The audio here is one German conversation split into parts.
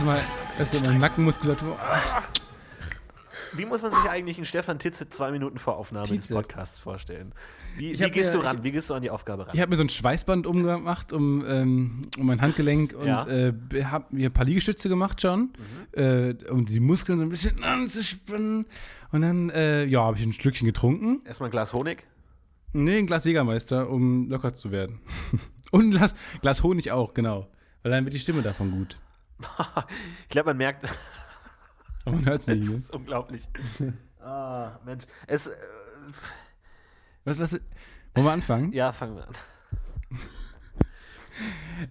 erstmal erst Nackenmuskulatur. Wie muss man sich eigentlich einen Stefan Titze zwei Minuten vor Aufnahme des Titze. Podcasts vorstellen? Wie, Ich wie gehst mir- du ran? ich- Wie gehst du an die Aufgabe ran? Ich habe mir so ein Schweißband umgemacht um, ähm, um mein Handgelenk und Ja. äh, habe mir ein paar Liegestütze gemacht schon, äh, um die Muskeln so ein bisschen anzuspannen. Und dann, äh, ja, habe ich ein Schlückchen getrunken. Erstmal ein Glas Honig. Nee, ein Glas Jägermeister, um locker zu werden. und ein Glas, Glas Honig auch, genau. Weil dann wird die Stimme davon gut. Ich glaube, man merkt, Aber man hört es nicht. Ne? ist unglaublich. Ah, Mensch. Es, äh, Was, was, wollen wir anfangen? ja, fangen wir an.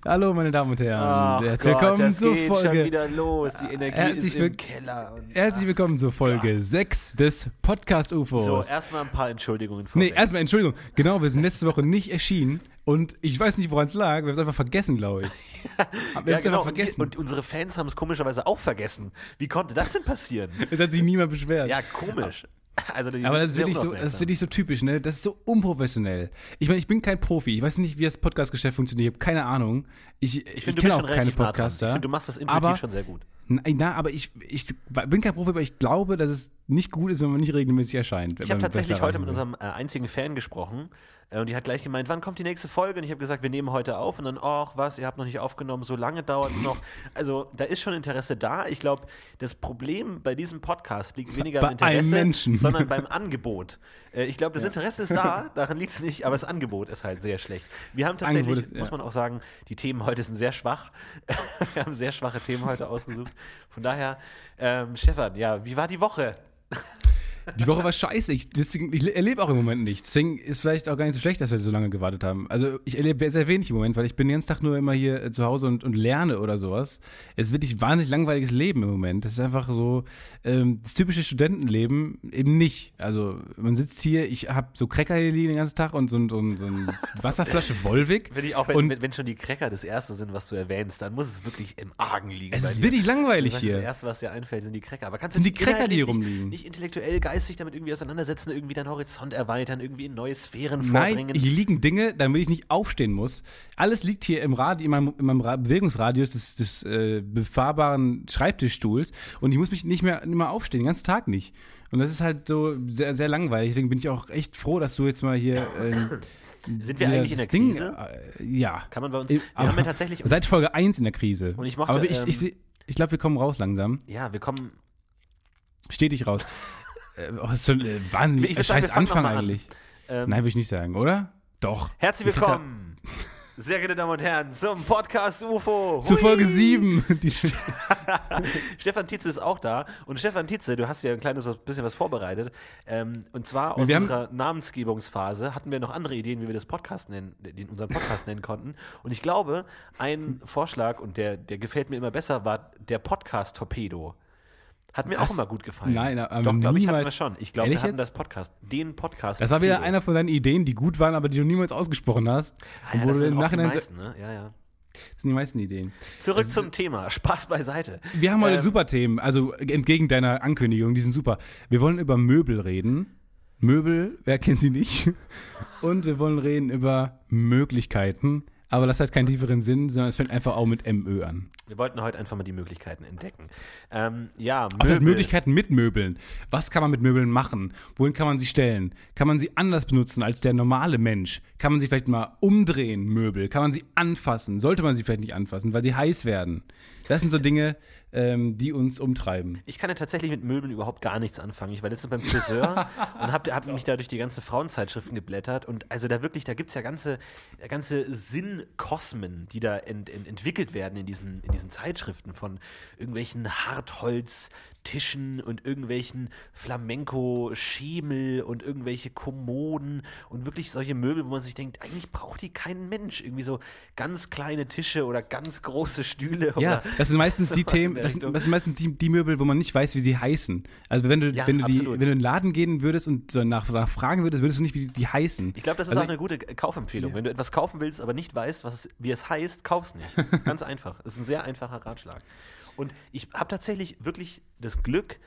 Hallo, meine Damen und Herren. Ach Herzlich Gott, willkommen das zur Folge. wieder los. Die Energie Herzlich ist im Keller. Herzlich willkommen zur Folge 6 des Podcast UFOs. so, erstmal ein paar Entschuldigungen Nee, vorweg. erstmal Entschuldigung. Genau, wir sind letzte Woche nicht erschienen und ich weiß nicht, woran es lag. Wir haben es einfach vergessen, glaube ich. Wir haben ja, es genau. einfach Und, die- vergessen. und unsere Fans haben es komischerweise auch vergessen. Wie konnte das denn passieren? es hat sich niemand beschwert. Ja, komisch. Also, Aber das ist, wirklich so, das ist wirklich so typisch, ne? Das ist so unprofessionell. Ich meine, ich bin kein Profi. Ich weiß nicht, wie das Podcast-Geschäft funktioniert. Ich habe keine Ahnung. Ich, Ich du kenne auch keine nah. Podcaster. Ich finde, du machst das intuitiv schon sehr gut. Na, aber ich, ich bin kein Profi, aber ich glaube, dass es nicht gut ist, wenn man nicht regelmäßig erscheint. Ich habe tatsächlich heute mit unserem äh, einzigen Fan gesprochen äh, und die hat gleich gemeint, wann kommt die nächste Folge? Und ich habe gesagt, wir nehmen heute auf und dann, ach was, ihr habt noch nicht aufgenommen, so lange dauert es noch. Also da ist schon Interesse da. Ich glaube, das Problem bei diesem Podcast liegt weniger Bei am Interesse, Menschen. sondern beim Angebot. Äh, ich glaube, das Interesse ist da, daran liegt es nicht, aber das Angebot ist halt sehr schlecht. Wir haben tatsächlich, ist- muss man auch sagen, die Themen heute sind sehr schwach. wir haben sehr schwache Themen heute ausgesucht. Von daher, ähm, Stefan, ja, wie war die Woche? Die Woche war scheiße. Ich, deswegen, ich erlebe auch im Moment nichts. Deswegen ist vielleicht auch gar nicht so schlecht, dass wir so lange gewartet haben. Also ich erlebe sehr wenig im Moment, weil ich bin den ganzen Tag nur immer hier äh, zu Hause und, und lerne oder sowas. Es ist wirklich ein wahnsinnig langweiliges Leben im Moment. Das ist einfach so ähm, das typische Studentenleben eben nicht. Also man sitzt hier, ich habe so Cracker hier liegen den ganzen Tag und so, so, so eine Wasserflasche Volvic. Wenn, ich auch, wenn, Und- wenn, schon die Cracker das Erste sind, was du erwähnst, dann muss es wirklich im Argen liegen. Es ist dir. wirklich langweilig sagst, Das hier. Erste, was dir einfällt, sind die Cracker. Aber kannst Sind du die Cracker, die hier rumliegen. Nicht, nicht intellektuell, geistig damit irgendwie auseinandersetzen, irgendwie deinen Horizont erweitern, irgendwie in neue Sphären Nein, vordringen? hier liegen Dinge, damit ich nicht aufstehen muss. Alles liegt hier im Radi, in meinem, in meinem Ra- Bewegungsradius des, des äh, befahrbaren Schreibtischstuhls und ich muss mich nicht mehr, nicht mehr aufstehen, den ganzen Tag nicht. Und das ist halt so sehr, sehr langweilig. Deswegen bin ich auch echt froh, dass du jetzt mal hier. Ähm, Sind wir eigentlich in der Ding, Krise? Äh, ja. Kann man bei uns. Äh, Wir haben ja tatsächlich. Seit Folge 1 in der Krise. Und ich mochte, Aber ich, ähm, ich, ich glaube, wir kommen raus langsam. ja, wir kommen. Stetig raus. Äh, oh, schon äh, wahnsinnig sagen, scheiß noch Anfang mal an. eigentlich. Ähm, Nein, würde ich nicht sagen, oder? Doch. herzlich willkommen, sehr geehrte Damen und Herren, zum Podcast UFO. Zu Hui! Folge 7. Die, Stefan Tietze ist auch da. Und Stefan Tietze, du hast ja ein kleines was- bisschen was vorbereitet. Ähm, und zwar aus Wir haben- unserer Namensgebungsphase hatten wir noch andere Ideen, wie wir das Podcast nennen, den unseren Podcast nennen konnten. Und ich glaube, ein Vorschlag, und der, der gefällt mir immer besser, war der Podcast Torpedo. Hat mir auch Was? immer gut gefallen. Nein, aber Doch, glaube ich, hatten wir schon. Ich glaube, wir hatten jetzt? das Podcast, den Podcast Das war wieder einer von deinen Ideen, die gut waren, aber die du niemals ausgesprochen hast. Ah, Und ja, wo das du sind im auch die Nachhinein. so- meisten, ne? Ja, ja. Das sind die meisten Ideen. Zurück zum Thema. Spaß beiseite. Wir haben heute Ähm, super Themen, also entgegen deiner Ankündigung, die sind super. Wir wollen über Möbel reden. Möbel, wer kennt sie nicht? Und wir wollen reden über Möglichkeiten. Aber das hat keinen tieferen Sinn, sondern es fängt einfach auch mit MÖ an. Wir wollten heute einfach mal die Möglichkeiten entdecken. Ähm, ja, Aber vielleicht Möglichkeiten mit Möbeln. Was kann man mit Möbeln machen? Wohin kann man sie stellen? Kann man sie anders benutzen als der normale Mensch? Kann man sie vielleicht mal umdrehen, Möbel? Kann man sie anfassen? Sollte man sie vielleicht nicht anfassen, weil sie heiß werden? Das sind so Dinge, ähm, die uns umtreiben. Ich kann ja tatsächlich mit Möbeln überhaupt gar nichts anfangen. Ich war letztens beim Friseur und habe hab mich da durch die ganze Frauenzeitschriften geblättert. Und also da wirklich, da gibt es ja ganze, ganze Sinnkosmen, die da ent, ent, entwickelt werden in diesen, in diesen Zeitschriften von irgendwelchen Hartholztischen und irgendwelchen Flamenco-Schemel und irgendwelche Kommoden und wirklich solche Möbel, wo man sich denkt, eigentlich braucht die kein Mensch. Irgendwie so ganz kleine Tische oder ganz große Stühle. Ja, das sind meistens die Themen, das sind, das sind meistens die, die Möbel, wo man nicht weiß, wie sie heißen. Also wenn du, Ja, wenn du, die, wenn du in den Laden gehen würdest und so nach, nach fragen würdest, würdest du nicht, wie die heißen. Ich glaube, das ist Also auch eine gute Kaufempfehlung. Wenn du etwas kaufen willst, aber nicht weißt, was es, wie es heißt, kauf's nicht. Ganz einfach. Das ist ein sehr einfacher Ratschlag. Und ich habe tatsächlich wirklich das Glück,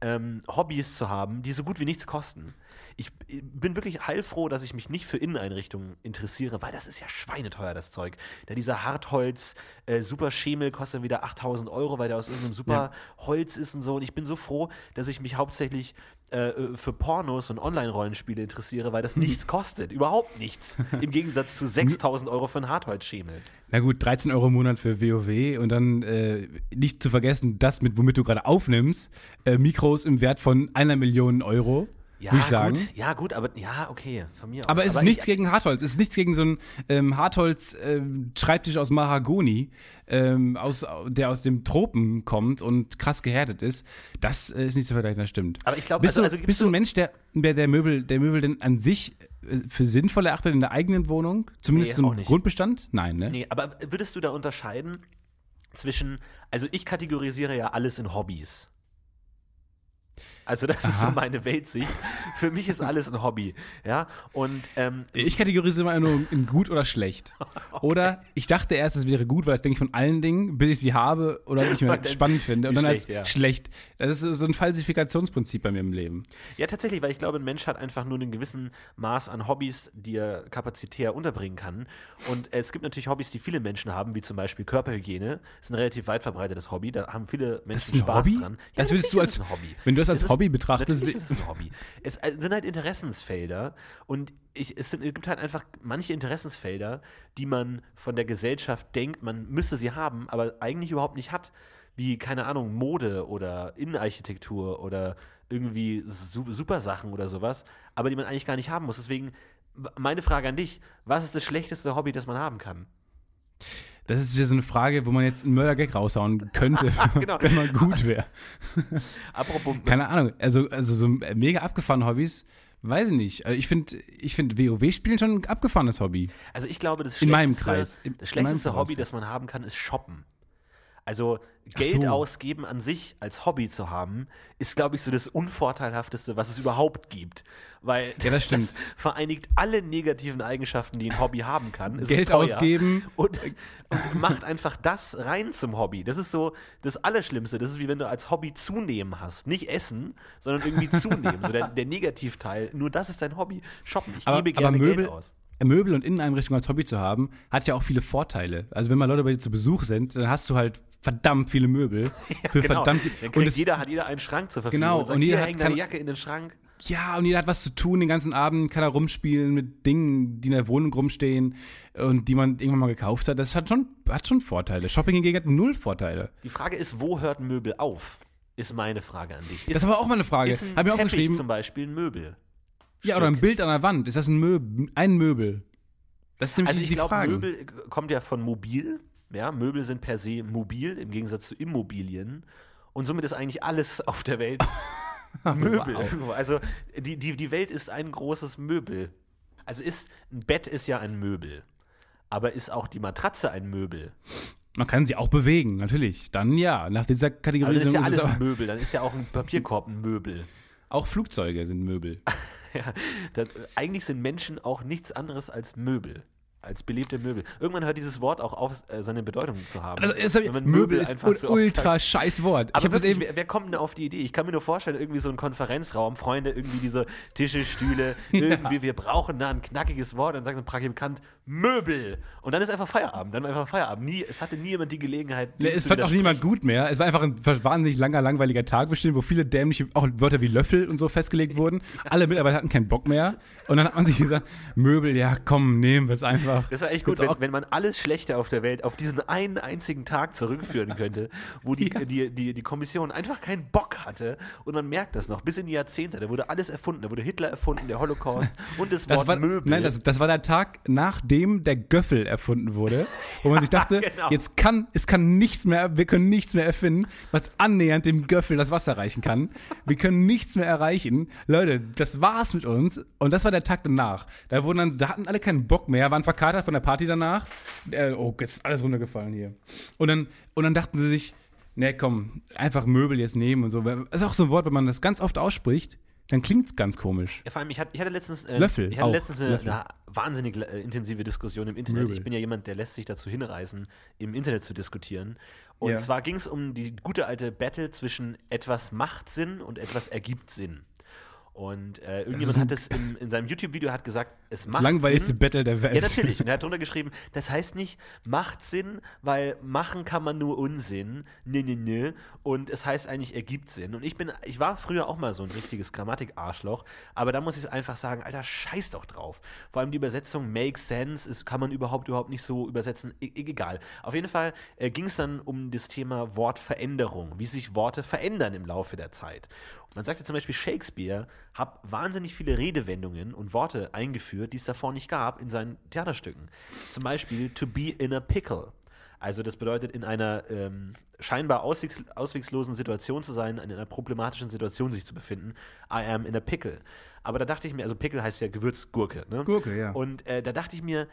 ähm, Hobbys zu haben, die so gut wie nichts kosten. Ich bin wirklich heilfroh, dass ich mich nicht für Inneneinrichtungen interessiere, weil das ist ja schweineteuer, das Zeug. Da dieser Hartholz, äh, super Schemel kostet wieder 8000 Euro, weil der aus irgendeinem super ja. Holz ist und so. Und ich bin so froh, dass ich mich hauptsächlich äh, für Pornos und Online-Rollenspiele interessiere, weil das nichts kostet. Überhaupt nichts. Im Gegensatz zu 6000 Euro für einen Hartholzschemel. Na gut, 13 Euro im Monat für WoW und dann äh, nicht zu vergessen, das, mit, womit du gerade aufnimmst, äh, Mikros im Wert von einer Million Euro. Ja, würde ich sagen. Gut, ja, gut, aber ja, okay, von mir aus. Aber es ist nichts ich, gegen Hartholz. Es ist nichts gegen so einen ähm, Hartholz-Schreibtisch ähm, aus Mahagoni, ähm, aus, der aus dem Tropen kommt und krass gehärtet ist. Das äh, ist nicht zu vergleichen, das stimmt. Aber ich glaube, bist, also, also bist du ein Mensch, der, der, der, Möbel, der Möbel denn an sich äh, für sinnvoll erachtet in der eigenen Wohnung? Zumindest nee, im Grundbestand? Nein, ne? Nee, aber würdest du da unterscheiden zwischen, also ich kategorisiere ja alles in Hobbys. Also das Aha. ist so meine Weltsicht. Für mich ist alles ein Hobby, ja. Und ähm, ich kategorisiere immer nur in gut oder schlecht. okay. Oder ich dachte erst, es wäre gut, weil das denke ich von allen Dingen, bis ich sie habe oder nicht mehr spannend finde. Und dann schlecht, als ja. schlecht. Das ist so ein Falsifikationsprinzip bei mir im Leben. Ja, tatsächlich, weil ich glaube, ein Mensch hat einfach nur einen gewissen Maß an Hobbys, die er kapazitär unterbringen kann. Und es gibt natürlich Hobbys, die viele Menschen haben, wie zum Beispiel Körperhygiene. Das ist ein relativ weit verbreitetes Hobby. Da haben viele Menschen Spaß Hobby? dran. Ja, das würdest du als Hobby. Wenn du das als Hobby betrachtest. Natürlich ist es ein Hobby. Es äh, sind halt Interessensfelder und ich, es, sind, es, gibt halt einfach manche Interessensfelder, die man von der Gesellschaft denkt, man müsse sie haben, aber eigentlich überhaupt nicht hat. Wie, keine Ahnung, Mode oder Innenarchitektur oder irgendwie super Sachen oder sowas, aber die man eigentlich gar nicht haben muss. Deswegen meine Frage an dich: Was ist das schlechteste Hobby, das man haben kann? Das ist wieder so eine Frage, wo man jetzt einen Mörder-Gag raushauen könnte, genau. wenn man gut wäre. Apropos. Keine Ahnung, also, also so mega abgefahrene Hobbys, weiß ich nicht. Also ich finde ich find WoW-Spielen schon ein abgefahrenes Hobby. Also ich glaube, das In meinem Kreis. das schlechteste Hobby, das man haben kann, ist Shoppen. Also Geld so. ausgeben an sich als Hobby zu haben, ist, glaube ich, so das Unvorteilhafteste, was es überhaupt gibt. Weil ja, das, das vereinigt alle negativen Eigenschaften, die ein Hobby haben kann. Es Geld ausgeben. Und, und, macht einfach das rein zum Hobby. Das ist so das Allerschlimmste. Das ist wie wenn du als Hobby zunehmen hast. Nicht essen, sondern irgendwie zunehmen. so der, der Negativteil. Nur das ist dein Hobby. Shoppen. Ich aber, gebe gerne Möbel, Geld aus. Möbel und Inneneinrichtungen als Hobby zu haben, hat ja auch viele Vorteile. Also wenn mal Leute bei dir zu Besuch sind, dann hast du halt verdammt viele Möbel. Ja, für genau. verdammt, und es, jeder hat jeder einen Schrank zur Verfügung. Genau, und, sagt, und jeder hat eine Jacke in den Schrank. Ja, und jeder hat was zu tun den ganzen Abend, kann er rumspielen mit Dingen, die in der Wohnung rumstehen und die man irgendwann mal gekauft hat. Das hat schon, hat schon Vorteile. Shopping hingegen hat null Vorteile. Die Frage ist, wo hört ein Möbel auf? Ist meine Frage an dich. Ist, das ist aber auch mal eine Frage. Ist ein Hab Teppich aufgeschrieben. zum Beispiel ein Möbel? Ja, oder ein Bild an der Wand. Ist das ein Möbel? Ein Möbel? Das ist nämlich also ich glaube, Möbel kommt ja von mobil. Ja, Möbel sind per se mobil im Gegensatz zu Immobilien. Und somit ist eigentlich alles auf der Welt Möbel. Wow. Also die, die, die Welt ist ein großes Möbel. Also ist ein Bett ist ja ein Möbel. Aber ist auch die Matratze ein Möbel? Man kann sie auch bewegen, natürlich. Dann ja, nach dieser Kategorie. Also dann ist ja alles ein Möbel. Dann ist ja auch ein Papierkorb ein Möbel. Auch Flugzeuge sind Möbel. ja, das, eigentlich sind Menschen auch nichts anderes als Möbel als belebte Möbel. Irgendwann hört dieses Wort auch auf, äh, seine Bedeutung zu haben. Also, Möbel, Möbel ist ein so ultra scheiß Wort. Aber wirklich, wer, wer, kommt denn auf die Idee? Ich kann mir nur vorstellen, irgendwie so ein Konferenzraum, Freunde, irgendwie diese Tische, Stühle, irgendwie, ja. wir brauchen da ein knackiges Wort. Dann sagt ein Praktikant Möbel. Und dann ist einfach Feierabend. Dann einfach Feierabend. Nie, es hatte nie jemand die Gelegenheit. Nee, es fand auch niemand gut mehr. Es war einfach ein wahnsinnig langer, langweiliger Tag bestimmt, wo viele dämliche, auch Wörter wie Löffel und so festgelegt wurden. Alle Mitarbeiter hatten keinen Bock mehr. Und dann hat man sich gesagt, Möbel, ja komm, nehmen wir es einfach. Das war echt gut, wenn, wenn, man alles Schlechte auf der Welt auf diesen einen einzigen Tag zurückführen könnte, wo die, ja. die, die, die Kommission einfach keinen Bock hatte. Und man merkt das noch, bis in die Jahrzehnte. Da wurde alles erfunden. Da wurde Hitler erfunden, der Holocaust und das, das Wort war, Möbel. Nein, das, das war der Tag, nachdem der Göffel erfunden wurde, wo man sich dachte, genau. jetzt kann, es kann nichts mehr, wir können nichts mehr erfinden, was annähernd dem Göffel das Wasser reichen kann. Wir können nichts mehr erreichen. Leute, das war's mit uns. Und das war der Tag danach. Da wurden dann, da hatten alle keinen Bock mehr, waren verkatert von der Party danach. Äh, oh, jetzt ist alles runtergefallen hier. Und dann, und dann dachten sie sich, ne, komm, einfach Möbel jetzt nehmen und so. Das ist auch so ein Wort, wenn man das ganz oft ausspricht, dann klingt es ganz komisch. Ja, vor allem, ich hatte, ich hatte letztens, äh, Löffel ich hatte auch, letztens eine, Löffel. eine wahnsinnig äh, intensive Diskussion im Internet. Möbel. Ich bin ja jemand, der lässt sich dazu hinreißen, im Internet zu diskutieren. Und Ja. zwar ging es um die gute alte Battle zwischen etwas macht Sinn und etwas ergibt Sinn. Und äh, irgendjemand hat es in, in seinem YouTube-Video hat gesagt, es Das macht langweiligste Sinn. Battle der Welt. Ja, natürlich. Und er hat drunter geschrieben, das heißt nicht, macht Sinn, weil machen kann man nur Unsinn. Nö, nö, nö. Und es heißt eigentlich, ergibt Sinn. Und ich bin, ich war früher auch mal so ein richtiges Grammatik-Arschloch, aber da muss ich einfach sagen, Alter, scheiß doch drauf. Vor allem die Übersetzung makes sense, ist, kann man überhaupt überhaupt nicht so übersetzen. E egal. Auf jeden Fall äh, ging es dann um das Thema Wortveränderung, wie sich Worte verändern im Laufe der Zeit. Man sagte zum Beispiel, Shakespeare hat wahnsinnig viele Redewendungen und Worte eingeführt, die es davor nicht gab in seinen Theaterstücken. Zum Beispiel to be in a pickle. Also das bedeutet, in einer ähm, scheinbar auswegs auswegslosen Situation zu sein, in einer problematischen Situation sich zu befinden. I am in a pickle. Aber da dachte ich mir, also Pickle heißt ja Gewürzgurke. Ne? Gurke, ja. Und äh, da dachte ich mir,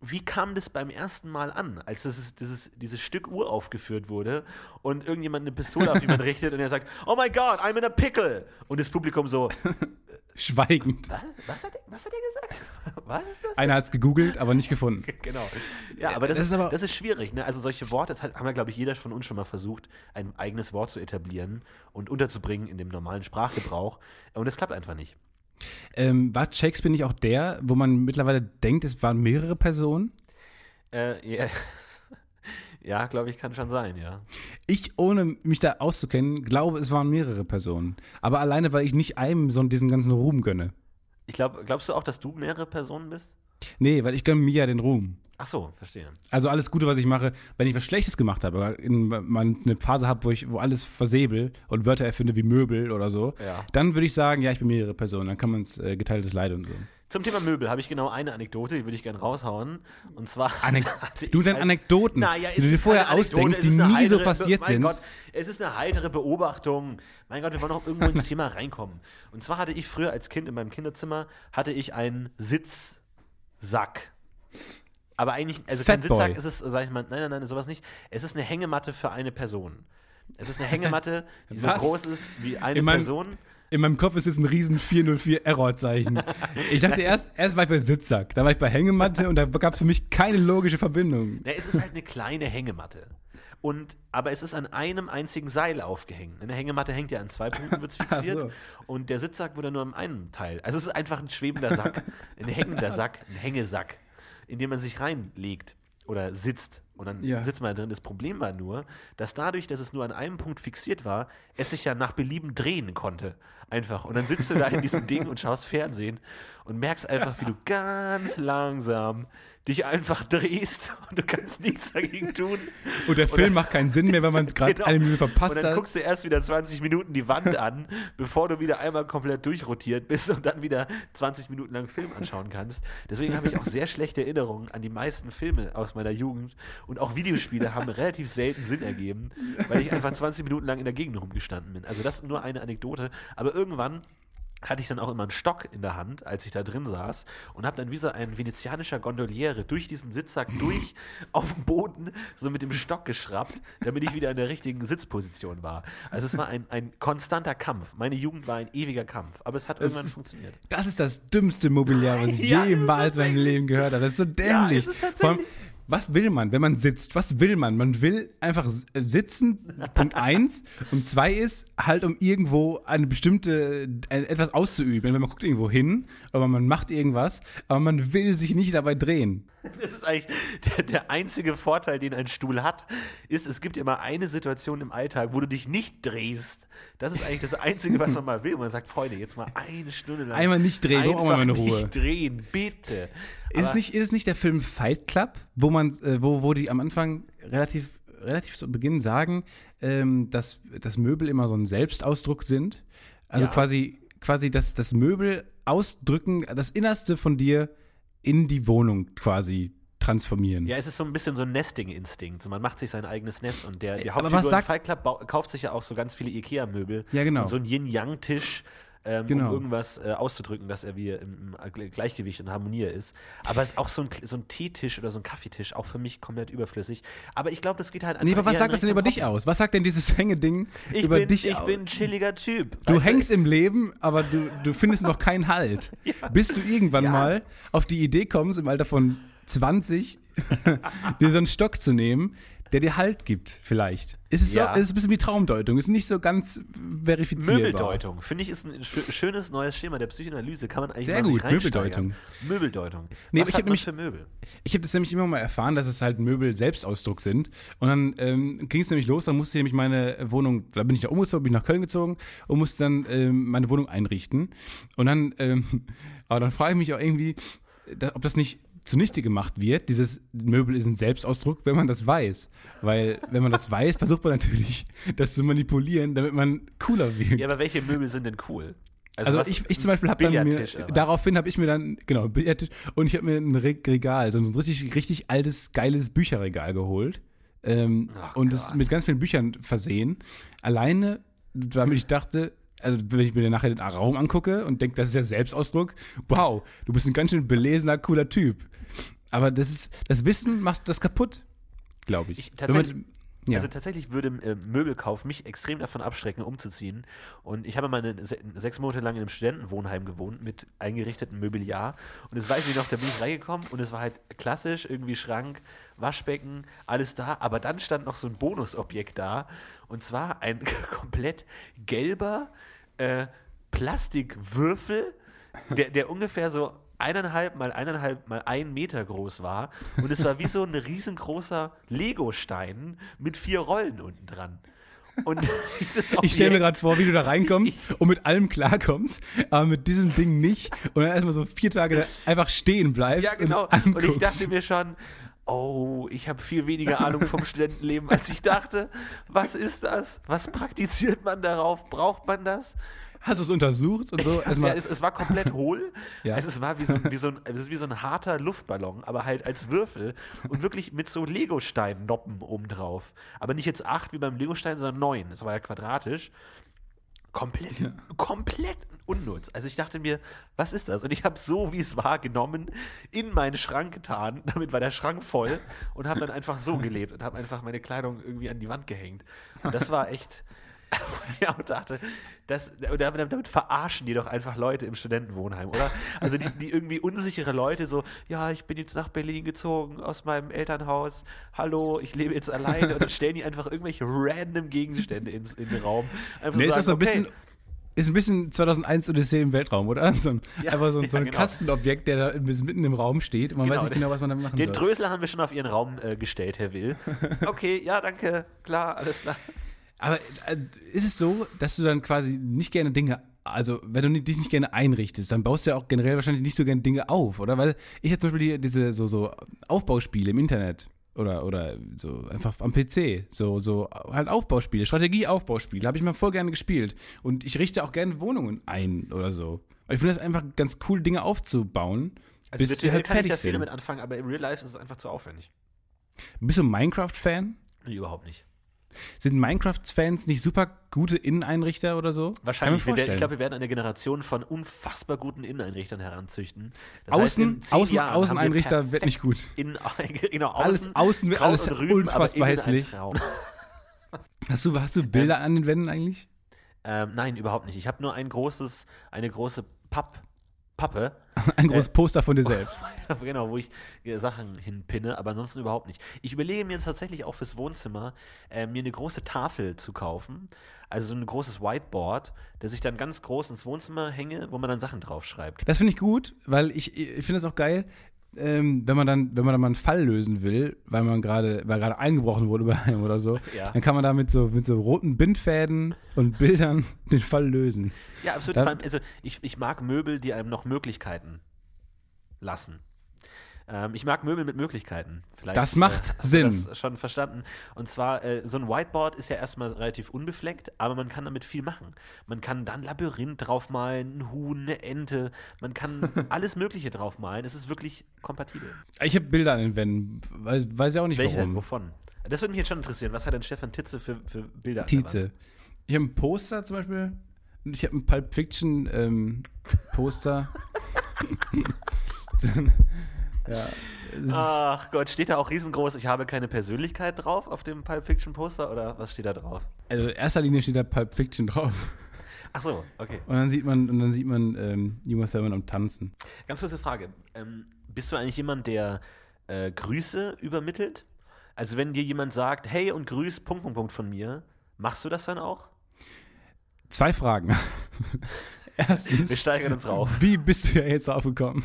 wie kam das beim ersten Mal an, als dieses, dieses, dieses Stück Uhr aufgeführt wurde und irgendjemand eine Pistole auf jemanden richtet und er sagt, oh my God, I'm in a pickle. Und das Publikum so, Schweigend. was? Was hat, er- was hat er gesagt? Was ist das? Einer hat es gegoogelt, aber nicht gefunden. Genau. Ja, aber das, das ist, aber- das ist schwierig. Ne? Also solche Worte, das haben ja, glaube ich, jeder von uns schon mal versucht, ein eigenes Wort zu etablieren und unterzubringen in dem normalen Sprachgebrauch. Und das klappt einfach nicht. Ähm, war Shakespeare nicht auch der, wo man mittlerweile denkt, es waren mehrere Personen? Äh, ja, ja glaube ich, kann schon sein, ja. Ich, ohne mich da auszukennen, glaube, es waren mehrere Personen. Aber alleine, weil ich nicht einem so diesen ganzen Ruhm gönne. Ich glaube, glaubst du auch, dass du mehrere Personen bist? Nee, weil ich gönne mir ja den Ruhm. Ach so, verstehe. Also alles Gute, was ich mache, wenn ich was Schlechtes gemacht habe, in, mal eine Phase habe, wo ich wo alles versäbel und Wörter erfinde wie Möbel oder so, Ja. dann würde ich sagen, ja, ich bin mehrere Personen. Dann kann man es äh, geteiltes Leid und so. Zum Thema Möbel habe ich genau eine Anekdote, die würde ich gerne raushauen. Und zwar. Anek du deine Anekdoten, Naja, die du dir vorher ausdenkst, die nie so heitere- passiert mein sind. Gott, es ist eine heitere Beobachtung. Mein Gott, wir wollen auch irgendwo ins Thema reinkommen. Und zwar hatte ich früher als Kind in meinem Kinderzimmer, hatte ich einen Sitzsack. Aber eigentlich, also kein Fatboy. Sitzsack ist es, sag ich mal, nein, nein, nein, sowas nicht. Es ist eine Hängematte für eine Person. Es ist eine Hängematte, die so groß ist wie eine In meinem- Person. In meinem Kopf ist jetzt ein riesen 404 Errorzeichen. Ich dachte erst, erst war ich bei Sitzsack, dann war ich bei Hängematte und da gab es für mich keine logische Verbindung. Ja, es ist halt eine kleine Hängematte. Und, aber es ist an einem einzigen Seil aufgehängt. Eine Hängematte hängt ja an zwei Punkten, wird fixiert. so. Und der Sitzsack wurde nur an einem Teil. Also es ist einfach ein schwebender Sack, ein hängender Sack, ein Hängesack, in den man sich reinlegt oder sitzt. Und dann Ja. sitzt man da drin. Das Problem war nur, dass dadurch, dass es nur an einem Punkt fixiert war, es sich ja nach Belieben drehen konnte. Einfach. Und dann sitzt du da in diesem Ding und schaust Fernsehen und merkst einfach, wie du ganz langsam dich einfach drehst und du kannst nichts dagegen tun. Und der Film macht keinen Sinn mehr, wenn man gerade Genau. eine Minute verpasst Und dann hat. guckst du erst wieder 20 Minuten die Wand an, bevor du wieder einmal komplett durchrotiert bist und dann wieder 20 Minuten lang Film anschauen kannst. Deswegen habe ich auch sehr schlechte Erinnerungen an die meisten Filme aus meiner Jugend. Und auch Videospiele haben relativ selten Sinn ergeben, weil ich einfach 20 Minuten lang in der Gegend rumgestanden bin. Also das ist nur eine Anekdote. Aber irgendwann hatte ich dann auch immer einen Stock in der Hand, als ich da drin saß und habe dann wie so ein venezianischer Gondoliere durch diesen Sitzsack durch auf den Boden so mit dem Stock geschraubt, damit ich wieder in der richtigen Sitzposition war. Also es war ein, ein konstanter Kampf. Meine Jugend war ein ewiger Kampf, aber es hat irgendwann ist- funktioniert. Das ist das dümmste Mobiliar, was ich Ja, jemals in meinem. Leben gehört habe. Das ist so dämlich. ist es tatsächlich. Was will man, wenn man sitzt? Was will man? Man will einfach sitzen, Punkt eins. Und zwei ist halt, um irgendwo eine bestimmte, etwas auszuüben. Wenn man guckt irgendwo hin, aber man macht irgendwas, aber man will sich nicht dabei drehen. Das ist eigentlich der, der einzige Vorteil, den ein Stuhl hat, ist, es gibt immer eine Situation im Alltag, wo du dich nicht drehst. Das ist eigentlich das Einzige, was man mal will. Man sagt, Freunde, jetzt mal eine Stunde lang. Einmal nicht drehen, einfach mal eine Ruhe. nicht drehen, bitte. Ist es, Aber- nicht, ist es nicht der Film Fight Club, wo man, äh, wo, wo die am Anfang relativ, relativ zu Beginn sagen, ähm, dass, dass Möbel immer so ein Selbstausdruck sind? Also Ja. quasi, quasi, dass das Möbel ausdrücken, das Innerste von dir in die Wohnung quasi transformieren. Ja, es ist so ein bisschen so ein Nesting-Instinkt. So, man macht sich sein eigenes Nest und der, der aber Hauptfigur sagt- Fight Club kauft sich ja auch so ganz viele Ikea-Möbel. Ja, genau. Und so ein Yin-Yang-Tisch ähm, Genau. um irgendwas äh, auszudrücken, dass er wie im, im Gleichgewicht und Harmonie ist. Aber es ist auch so ein, so ein Teetisch oder so ein Kaffeetisch auch für mich komplett überflüssig. Aber ich glaube, das geht halt einfach Nee, aber was sagt das denn über dich aus? Was sagt denn dieses Hängeding Ich, über bin, dich ich aus? bin ein chilliger Typ. Du hängst im Leben, aber du, du findest noch keinen Halt. Bis du irgendwann Ja. mal auf die Idee kommst, im Alter von 20, dir so einen Stock zu nehmen, der dir Halt gibt, vielleicht. Es ist, Ja. so, es ist ein bisschen wie Traumdeutung, ist nicht so ganz verifizierbar. Möbeldeutung, finde ich, ist ein schö- schönes neues Schema der Psychoanalyse. Kann man eigentlich Sehr gut. Möbeldeutung. Möbeldeutung. Nee, Was ich hat man nämlich- für Möbel? Ich habe das nämlich immer mal erfahren, dass es halt Möbel Selbstausdruck sind. Und dann ähm, ging es nämlich los, dann musste ich nämlich meine Wohnung, da bin ich nach umgezogen, bin ich nach Köln gezogen und musste dann ähm, meine Wohnung einrichten. Und dann, ähm, aber dann frage ich mich auch irgendwie, ob das nicht zunichte gemacht wird. Dieses Möbel ist ein Selbstausdruck, wenn man das weiß. Weil, wenn man das weiß, versucht man natürlich, das zu manipulieren, damit man cooler wirkt. Ja, aber welche Möbel sind denn cool? Also was- ich, ich zum Beispiel habe dann mir, daraufhin habe ich mir dann, genau, Billardtisch und ich habe mir ein Re- Regal, so ein richtig, richtig altes, geiles Bücherregal geholt ähm, Ach und es mit ganz vielen Büchern versehen. Alleine, damit ich dachte, also wenn ich mir dann nachher den Raum angucke und denke, das ist ja Selbstausdruck, wow, du bist ein ganz schön belesener, cooler Typ. Aber das ist, das Wissen macht das kaputt, glaube ich. Ich- Wenn man- tatsächlich- ja. Also tatsächlich würde äh, Möbelkauf mich extrem davon abschrecken, umzuziehen. Und ich habe mal eine, se sechs Monate lang in einem Studentenwohnheim gewohnt mit eingerichteten Möbeljahr. Und das weiß ich noch, da bin ich reingekommen und es war halt klassisch, irgendwie Schrank, Waschbecken, alles da. Aber dann stand noch so ein Bonusobjekt da. Und zwar ein komplett gelber äh, Plastikwürfel, der, der ungefähr so eineinhalb mal eineinhalb mal ein Meter groß war. Und es war wie so ein riesengroßer Lego-Stein mit vier Rollen unten dran. Und Ich stelle mir gerade vor, wie du da reinkommst und mit allem klarkommst, aber mit diesem Ding nicht und dann erstmal so vier Tage da einfach stehen bleibst Ja, genau. und Und ich dachte mir schon, oh, ich habe viel weniger Ahnung vom Studentenleben, als ich dachte. Was ist das? Was praktiziert man darauf? Braucht man das? Hast du es untersucht und so? Also, ja, es, es war komplett hohl. Ja. Also es war wie so, ein- wie, so ein, es ist wie so ein harter Luftballon, aber halt als Würfel und wirklich mit so Legostein-Noppen obendrauf. Aber nicht jetzt acht wie beim Legostein, sondern neun. Das war ja quadratisch. Komplett, komplett unnutz. Also ich dachte mir, was ist das? Und ich habe so, wie es war, genommen, in meinen Schrank getan. Damit war der Schrank voll und habe dann einfach so gelebt und habe einfach meine Kleidung irgendwie an die Wand gehängt. Und das war echt, ja, und dachte, das, und damit, damit verarschen die doch einfach Leute im Studentenwohnheim, oder? Also die, die irgendwie unsichere Leute so, ja, ich bin jetzt nach Berlin gezogen aus meinem Elternhaus, hallo, ich lebe jetzt alleine und dann stellen die einfach irgendwelche random Gegenstände ins, in den Raum. Einfach nee, ist sagen, das so ein okay, bisschen, ist ein bisschen 2001 Odyssee im Weltraum, oder? So ein, Ja, einfach so, ein- so ja, ein genau. Kastenobjekt, der da mitten im Raum steht man weiß nicht genau, was man damit machen Den soll. Drösler haben wir schon auf ihren Raum äh, gestellt, Herr Will. Okay, ja, danke, klar, alles klar. Aber äh, ist es so, dass du dann quasi nicht gerne Dinge, also wenn du dich nicht gerne einrichtest, dann baust du ja auch generell wahrscheinlich nicht so gerne Dinge auf, oder? Weil ich jetzt zum Beispiel die, diese so, so Aufbauspiele im Internet oder, oder so einfach am PC, so, so halt Aufbauspiele, Strategie-Aufbauspiele, habe ich mal voll gerne gespielt. Und ich richte auch gerne Wohnungen ein oder so. Weil ich finde das einfach ganz cool, Dinge aufzubauen, Also bis sie virtuell halt kann ich fertig da viel damit anfangen, aber im Real Life ist es einfach zu aufwendig. Bist du Minecraft-Fan? Nee, überhaupt nicht. Sind Minecraft-Fans nicht super gute Inneneinrichter oder so? Wahrscheinlich. Wir ich, glaube, wir werden eine Generation von unfassbar guten Inneneinrichtern heranzüchten. Das Außen, zehn Außen, Jahren Außeneinrichter wird nicht gut. In, genau, Alles außen, außen wird alles Rüben, unfassbar innen hässlich. Hast du, hast du Bilder an den Wänden eigentlich? ähm, nein, überhaupt nicht. Ich habe nur ein großes, eine große Papp, Pappe, Ein großes Poster von dir selbst. genau, wo ich äh, Sachen hinpinne, aber ansonsten überhaupt nicht. Ich überlege mir jetzt tatsächlich auch fürs Wohnzimmer, äh, mir eine große Tafel zu kaufen. Also so ein großes Whiteboard, das ich dann ganz groß ins Wohnzimmer hänge, wo man dann Sachen draufschreibt. Das finde ich gut, weil ich, ich finde es auch geil, ähm, wenn man dann, wenn man dann mal einen Fall lösen will, weil man gerade, weil gerade eingebrochen wurde bei einem oder so, Ja. dann kann man da mit so, mit so roten Bindfäden und Bildern den Fall lösen. Ja, absolut. Da- Vor allem, also ich, ich mag Möbel, die einem noch Möglichkeiten lassen. Ähm, ich mag Möbel mit Möglichkeiten. Vielleicht, Das macht du Sinn. Das schon verstanden. Und zwar, äh, so ein Whiteboard ist ja erstmal relativ unbefleckt, aber man kann damit viel machen. Man kann dann Labyrinth draufmalen, ein Huhn, eine Ente. Man kann alles Mögliche draufmalen. Es ist wirklich kompatibel. Ich habe Bilder an den Wänden, weiß, weiß ja auch nicht Welche denn? warum. Wovon? Das würde mich jetzt schon interessieren. Was hat denn Stefan Titze für, für Bilder Tietze. Ich habe ein Poster zum Beispiel ich habe ein Pulp Fiction ähm, Poster. Dann, ja, Ach Gott, steht da auch riesengroß, ich habe keine Persönlichkeit drauf auf dem Pulp Fiction Poster oder was steht da drauf? also in erster Linie steht da Pulp Fiction drauf. Ach so, okay. Und dann sieht man, und dann sieht man ähm, Uma Thurman am Tanzen. Ganz kurze Frage. Ähm, bist du eigentlich jemand, der äh, Grüße übermittelt? Also wenn dir jemand sagt, hey und grüß Punkt, Punkt, Punkt von mir, machst du das dann auch? Zwei Fragen. Erstens, Wir steigern uns rauf. wie bist du ja jetzt aufgekommen?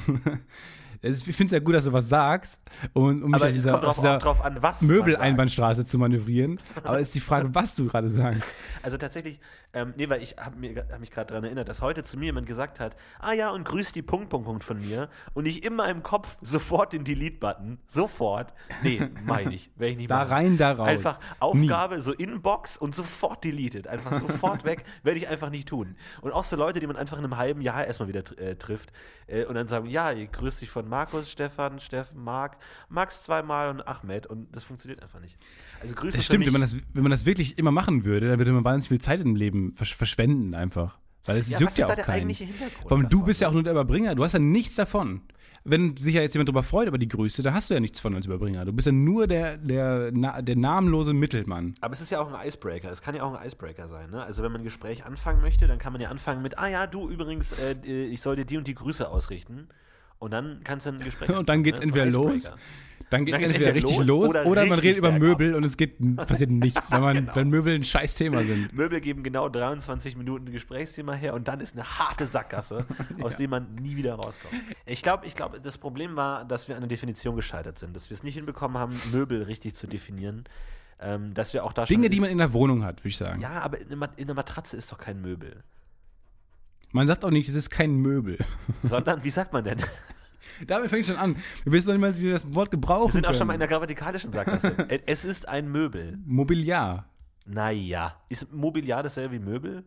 Ich finde es ja gut, dass du was sagst, um, um mich aus es dieser, drauf, dieser drauf an. Möbeleinbahnstraße zu manövrieren. Aber ist die Frage, was du gerade sagst. Also tatsächlich, ähm, nee, weil ich habe hab mich gerade daran erinnert, dass heute zu mir jemand gesagt hat, ah ja, und grüß die Punkt, Punkt, Punkt von mir. Und ich in meinem Kopf sofort den Delete-Button, sofort, nee, meine ich, werde ich nicht Da machen. rein, da raus. Einfach Aufgabe, so Inbox und sofort deleted. Einfach sofort weg. Werde ich einfach nicht tun. Und auch so Leute, die man einfach in einem halben Jahr erstmal wieder äh, trifft äh, und dann sagen, ja, ich grüße dich von Markus, Stefan, Steffen, Marc, Max zweimal und Ahmed. Und das funktioniert einfach nicht. Also Grüße Das stimmt, wenn man das, wenn man das wirklich immer machen würde, dann würde man wahnsinnig viel Zeit im Leben versch verschwenden einfach. Weil es ja, juckt ja auch der keinen. allem, du bist ja auch nur der Überbringer, du hast ja nichts davon. Wenn sich ja jetzt jemand darüber freut über die Grüße, da hast du ja nichts von als Überbringer. Du bist ja nur der, der, der namenlose Mittelmann. Aber es ist ja auch ein Icebreaker. Es kann ja auch ein Icebreaker sein. Ne? Also wenn man ein Gespräch anfangen möchte, dann kann man ja anfangen mit, ah ja, du übrigens, äh, äh, ich soll dir die und die Grüße ausrichten. Und dann kannst du ein Gespräch Und dann anfangen, geht's ne? Entweder los. Dann geht es entweder entweder richtig los oder oder, man redet über. Möbel und es geht passiert nichts, weil, man, Genau. weil Möbel ein scheiß Thema sind. Möbel geben genau 23 Minuten Gesprächsthema her und dann ist eine harte Sackgasse, aus Ja. der man nie wieder rauskommt. Ich glaube, ich glaub, das Problem war, dass wir an der Definition gescheitert sind, dass wir es nicht hinbekommen haben, Möbel richtig zu definieren. Ähm, dass wir auch da. Dinge, die man in der Wohnung hat, würde ich sagen. Ja, aber in einer Matratze ist doch kein Möbel. Man sagt auch nicht, es ist kein Möbel. Sondern, wie sagt man denn? Damit fängt schon an. Wir wissen noch nicht mal, wie wir das Wort gebrauchen Wir sind auch können. schon mal in der grammatikalischen Sackgasse. Es ist ein Möbel. Mobiliar. Naja. Ist Mobiliar dasselbe wie Möbel?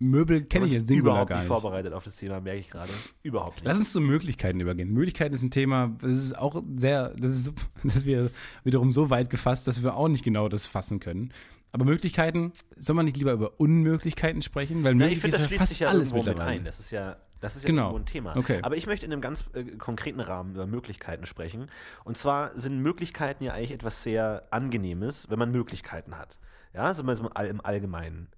Möbel kenne ich jetzt überhaupt gar nicht nicht. vorbereitet auf das Thema, merke ich gerade. Überhaupt nicht. Lass uns zu Möglichkeiten übergehen. Möglichkeiten ist ein Thema, das ist auch sehr, das ist, das wir wiederum so weit gefasst, dass wir auch nicht genau das fassen können. Aber Möglichkeiten, soll man nicht lieber über Unmöglichkeiten sprechen? Weil möglich ich finde, das ja schließt fast sich ja alles irgendwo mit ein. Das ist ja, das ist ja Genau. irgendwo ein Thema. Okay. Aber ich möchte in einem ganz äh, konkreten Rahmen über Möglichkeiten sprechen. Und zwar sind Möglichkeiten ja eigentlich etwas sehr Angenehmes, wenn man Möglichkeiten hat. Ja, so mal so im All- im Allgemeinen.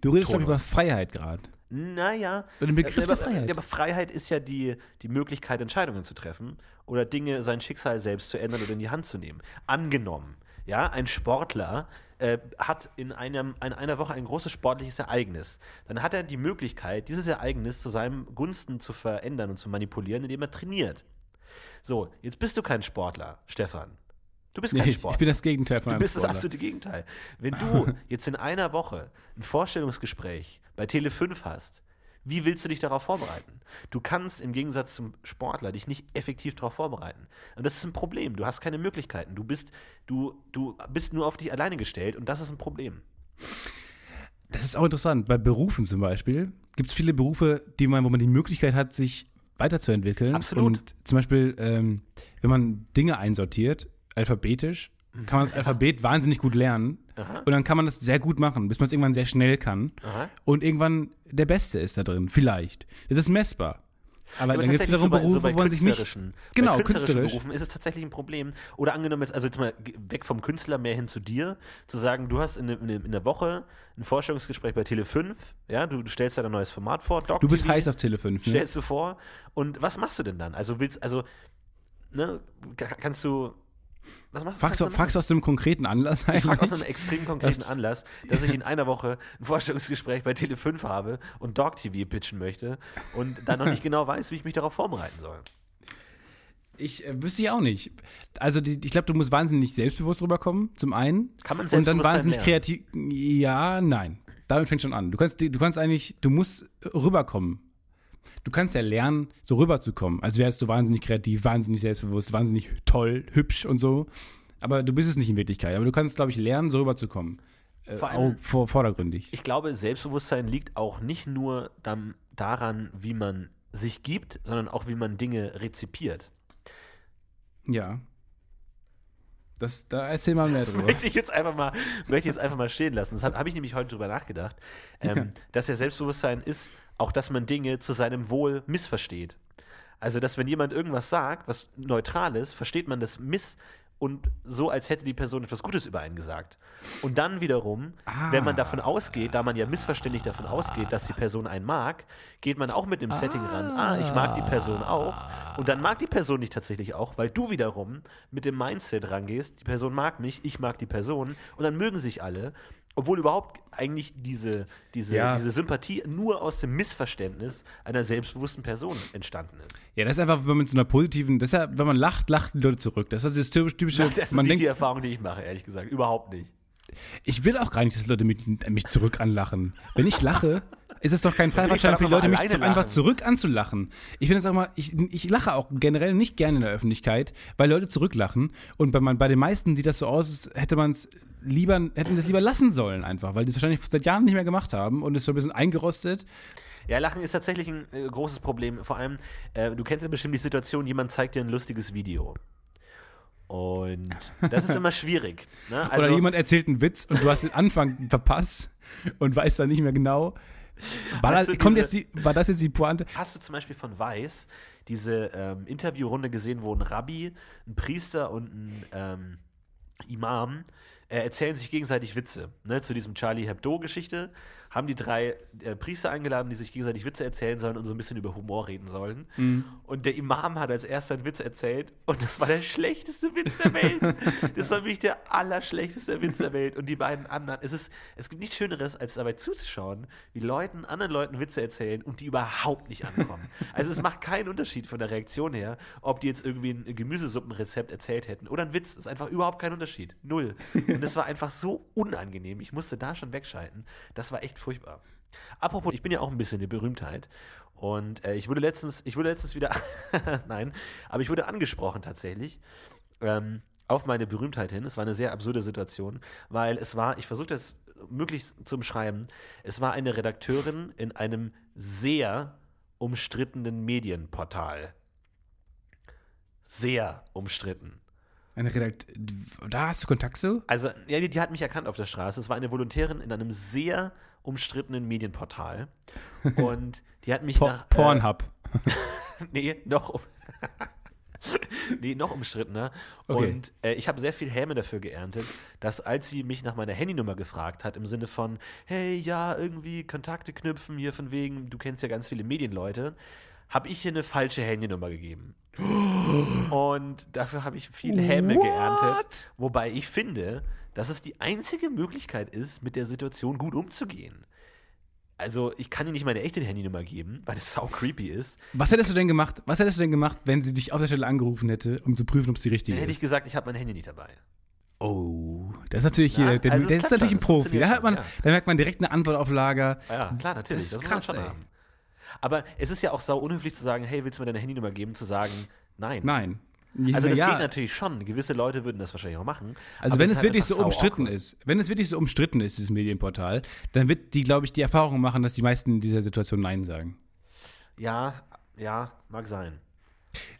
Du redest, glaube ich, über. Freiheit gerade. Naja. Über den Begriff aber, der Freiheit. Ja, aber Freiheit ist ja die, die Möglichkeit, Entscheidungen zu treffen oder Dinge, sein Schicksal selbst zu ändern oder in die Hand zu nehmen. Angenommen, ja, ein Sportler äh, hat in, einem, in einer Woche ein großes sportliches Ereignis. Dann hat er die Möglichkeit, dieses Ereignis zu seinem Gunsten zu verändern und zu manipulieren, indem er trainiert. So, jetzt bist du kein Sportler, Stefan. Du bist kein Nee, Sportler. ich bin das Gegenteil von Du bist das Sportler. absolute Gegenteil. Wenn du jetzt in einer Woche ein Vorstellungsgespräch bei Tele 5 hast, wie willst du dich darauf vorbereiten? Du kannst im Gegensatz zum Sportler dich nicht effektiv darauf vorbereiten. Und das ist ein Problem. Du hast keine Möglichkeiten. Du bist, du, du bist nur auf dich alleine gestellt und das ist ein Problem. Das ist auch interessant. Bei Berufen zum Beispiel gibt es viele Berufe, die man, wo man die Möglichkeit hat, sich weiterzuentwickeln. Absolut. Und zum Beispiel, ähm, wenn man Dinge einsortiert, alphabetisch, kann man das Alphabet wahnsinnig gut lernen. Aha. Und dann kann man das sehr gut machen, bis man es irgendwann sehr schnell kann. Aha. Und irgendwann der Beste ist da drin. Vielleicht. Das ist messbar. Aber, Aber dann gibt es wiederum so bei, Berufe, so wo man sich nicht. Genau, bei künstlerischen künstlerisch. Berufen ist es tatsächlich ein Problem. Oder angenommen jetzt, also jetzt mal weg vom Künstler mehr hin zu dir, zu sagen, du hast in, der- in, in der Woche ein Vorstellungsgespräch bei Tele 5, ja, du, du stellst da ein neues Format vor, Doc Du bist TV, heiß auf Tele 5, ne? stellst du vor und was machst du denn dann? Also willst, also, ne, ka- kannst du, Fragst du, fragst du aus einem konkreten Anlass ich frage aus eigentlich? einem extrem konkreten Anlass, dass ich in einer Woche ein Vorstellungsgespräch bei Tele 5 habe und Dog TV pitchen möchte und dann noch nicht genau weiß, wie ich mich darauf vorbereiten soll. Ich äh, wüsste ich auch nicht. Also die, ich glaube, du musst wahnsinnig selbstbewusst rüberkommen, zum einen. Kann man Und dann wahnsinnig kreativ. Ja, nein. Damit fängt schon an. Du kannst, du kannst eigentlich, du musst rüberkommen. Du kannst ja lernen, so rüberzukommen. Als wärst du wahnsinnig kreativ, wahnsinnig selbstbewusst, wahnsinnig toll, hübsch und so. Aber du bist es nicht in Wirklichkeit. Aber du kannst, glaube ich, lernen, so rüberzukommen. Äh, Vor allem- auch vor, vordergründig. Ich glaube, Selbstbewusstsein liegt auch nicht nur dann, daran, wie man sich gibt, sondern auch, wie man Dinge rezipiert. Ja. Das, da erzähl mal mehr Das drüber. möchte ich jetzt einfach mal, möchte ich jetzt einfach mal stehen lassen. Das habe hab ich nämlich heute drüber nachgedacht. Ähm, Dass ja Selbstbewusstsein ist, auch dass man Dinge zu seinem Wohl missversteht. Also, dass wenn jemand irgendwas sagt, was neutral ist, versteht man das miss und so, als hätte die Person etwas Gutes über einen gesagt. Und dann wiederum, wenn man davon ausgeht, da man ja missverständlich davon ausgeht, dass die Person einen mag, geht man auch mit dem Setting ran, ah, ich mag die Person auch. Und dann mag die Person dich tatsächlich auch, weil du wiederum mit dem Mindset rangehst, die Person mag mich, ich mag die Person. Und dann mögen sich alle. Obwohl überhaupt eigentlich diese, diese, Ja. diese Sympathie nur aus dem Missverständnis einer selbstbewussten Person entstanden ist. Ja, das ist einfach, wenn man mit so einer positiven, das ja, wenn man lacht, lachen die Leute zurück. Das ist das typische, typische Das ist man nicht denkt, die Erfahrung, die ich mache, ehrlich gesagt. Überhaupt nicht. ich will auch gar nicht, dass Leute mich, mich zurück anlachen. Wenn ich lache, ist es doch kein Freifahrtschein für die Leute, mich zu, einfach zurück anzulachen. Ich finde es auch mal, ich, ich lache auch generell nicht gerne in der Öffentlichkeit, weil Leute zurücklachen. Und bei, bei den meisten sieht das so aus, als hätte man es lieber, hätten sie es lieber lassen sollen einfach, weil die es wahrscheinlich seit Jahren nicht mehr gemacht haben und ist so ein bisschen eingerostet. Ja, Lachen ist tatsächlich ein äh, großes Problem. Vor allem, äh, du kennst ja bestimmt die Situation, jemand zeigt dir ein lustiges Video. Und das ist immer schwierig. Ne? Also, Oder jemand erzählt einen Witz und du hast den Anfang verpasst und weißt dann nicht mehr genau. War, das, du kommt diese- jetzt die, war das jetzt die Pointe? Hast du zum Beispiel von Weiß diese ähm, Interviewrunde gesehen, wo ein Rabbi, ein Priester und ein ähm, Imam äh, erzählen sich gegenseitig Witze? Ne? Zu diesem Charlie Hebdo-Geschichte haben die drei äh, Priester eingeladen, die sich gegenseitig Witze erzählen sollen und so ein bisschen über Humor reden sollen. Und der Imam hat als erster einen Witz erzählt und das war der schlechteste Witz der Welt. das war wirklich der allerschlechteste Witz der Welt. Und die beiden anderen, es ist, es gibt nichts Schöneres, als dabei zuzuschauen, wie Leuten, anderen Leuten Witze erzählen und die überhaupt nicht ankommen. Also es macht keinen Unterschied von der Reaktion her, ob die jetzt irgendwie ein Gemüsesuppenrezept erzählt hätten oder ein Witz. Es ist einfach überhaupt kein Unterschied. Null. Und es war einfach so unangenehm. Ich musste da schon wegschalten. Das war echt furchtbar. Apropos, ich bin ja auch ein bisschen eine Berühmtheit. Und äh, ich wurde letztens, ich wurde letztens wieder, nein, aber ich wurde angesprochen tatsächlich ähm, auf meine Berühmtheit hin. Es war eine sehr absurde Situation, weil es war, ich versuche das möglichst zu beschreiben, es war eine Redakteurin in einem sehr umstrittenen Medienportal. Sehr umstritten. Eine Redakt da hast du Kontakt zu? Also, ja, die, die hat mich erkannt auf der Straße. Es war eine Volontärin in einem sehr umstrittenen Medienportal. Und die hat mich Po nach. Pornhub. Äh, nee, noch. um- nee, noch umstrittener. Okay. Und äh, ich habe sehr viel Häme dafür geerntet, dass als sie mich nach meiner Handynummer gefragt hat, im Sinne von, hey, ja, irgendwie Kontakte knüpfen, hier von wegen, du kennst ja ganz viele Medienleute, habe ich hier eine falsche Handynummer gegeben. Und dafür habe ich viel Häme What? geerntet. Wobei ich finde, dass es die einzige Möglichkeit ist, mit der Situation gut umzugehen. Also, ich kann ihr nicht meine echte Handynummer geben, weil das sau creepy ist. Was hättest du denn gemacht? Was hättest du denn gemacht, wenn sie dich auf der Stelle angerufen hätte, um zu prüfen, ob es die richtige Dann hätte ich ist? gesagt, ich habe mein Handy nicht dabei. Oh, das ist natürlich Ja, hier, der, also der ist klappt natürlich ein das Profi. Da, man, ja. da merkt man direkt eine Antwort auf Lager. Ja, klar, natürlich. Das ist muss krass, man schon ey. haben. Aber es ist ja auch sau unhöflich zu sagen, hey, willst du mir deine Handynummer geben? Zu sagen, nein. Nein. Also das ja. geht natürlich schon. Gewisse Leute würden das wahrscheinlich auch machen. Also wenn es halt wirklich so umstritten ist, wenn es wirklich so umstritten ist, dieses Medienportal, dann wird die, glaube ich, die Erfahrung machen, dass die meisten in dieser Situation Nein sagen. Ja, ja, mag sein.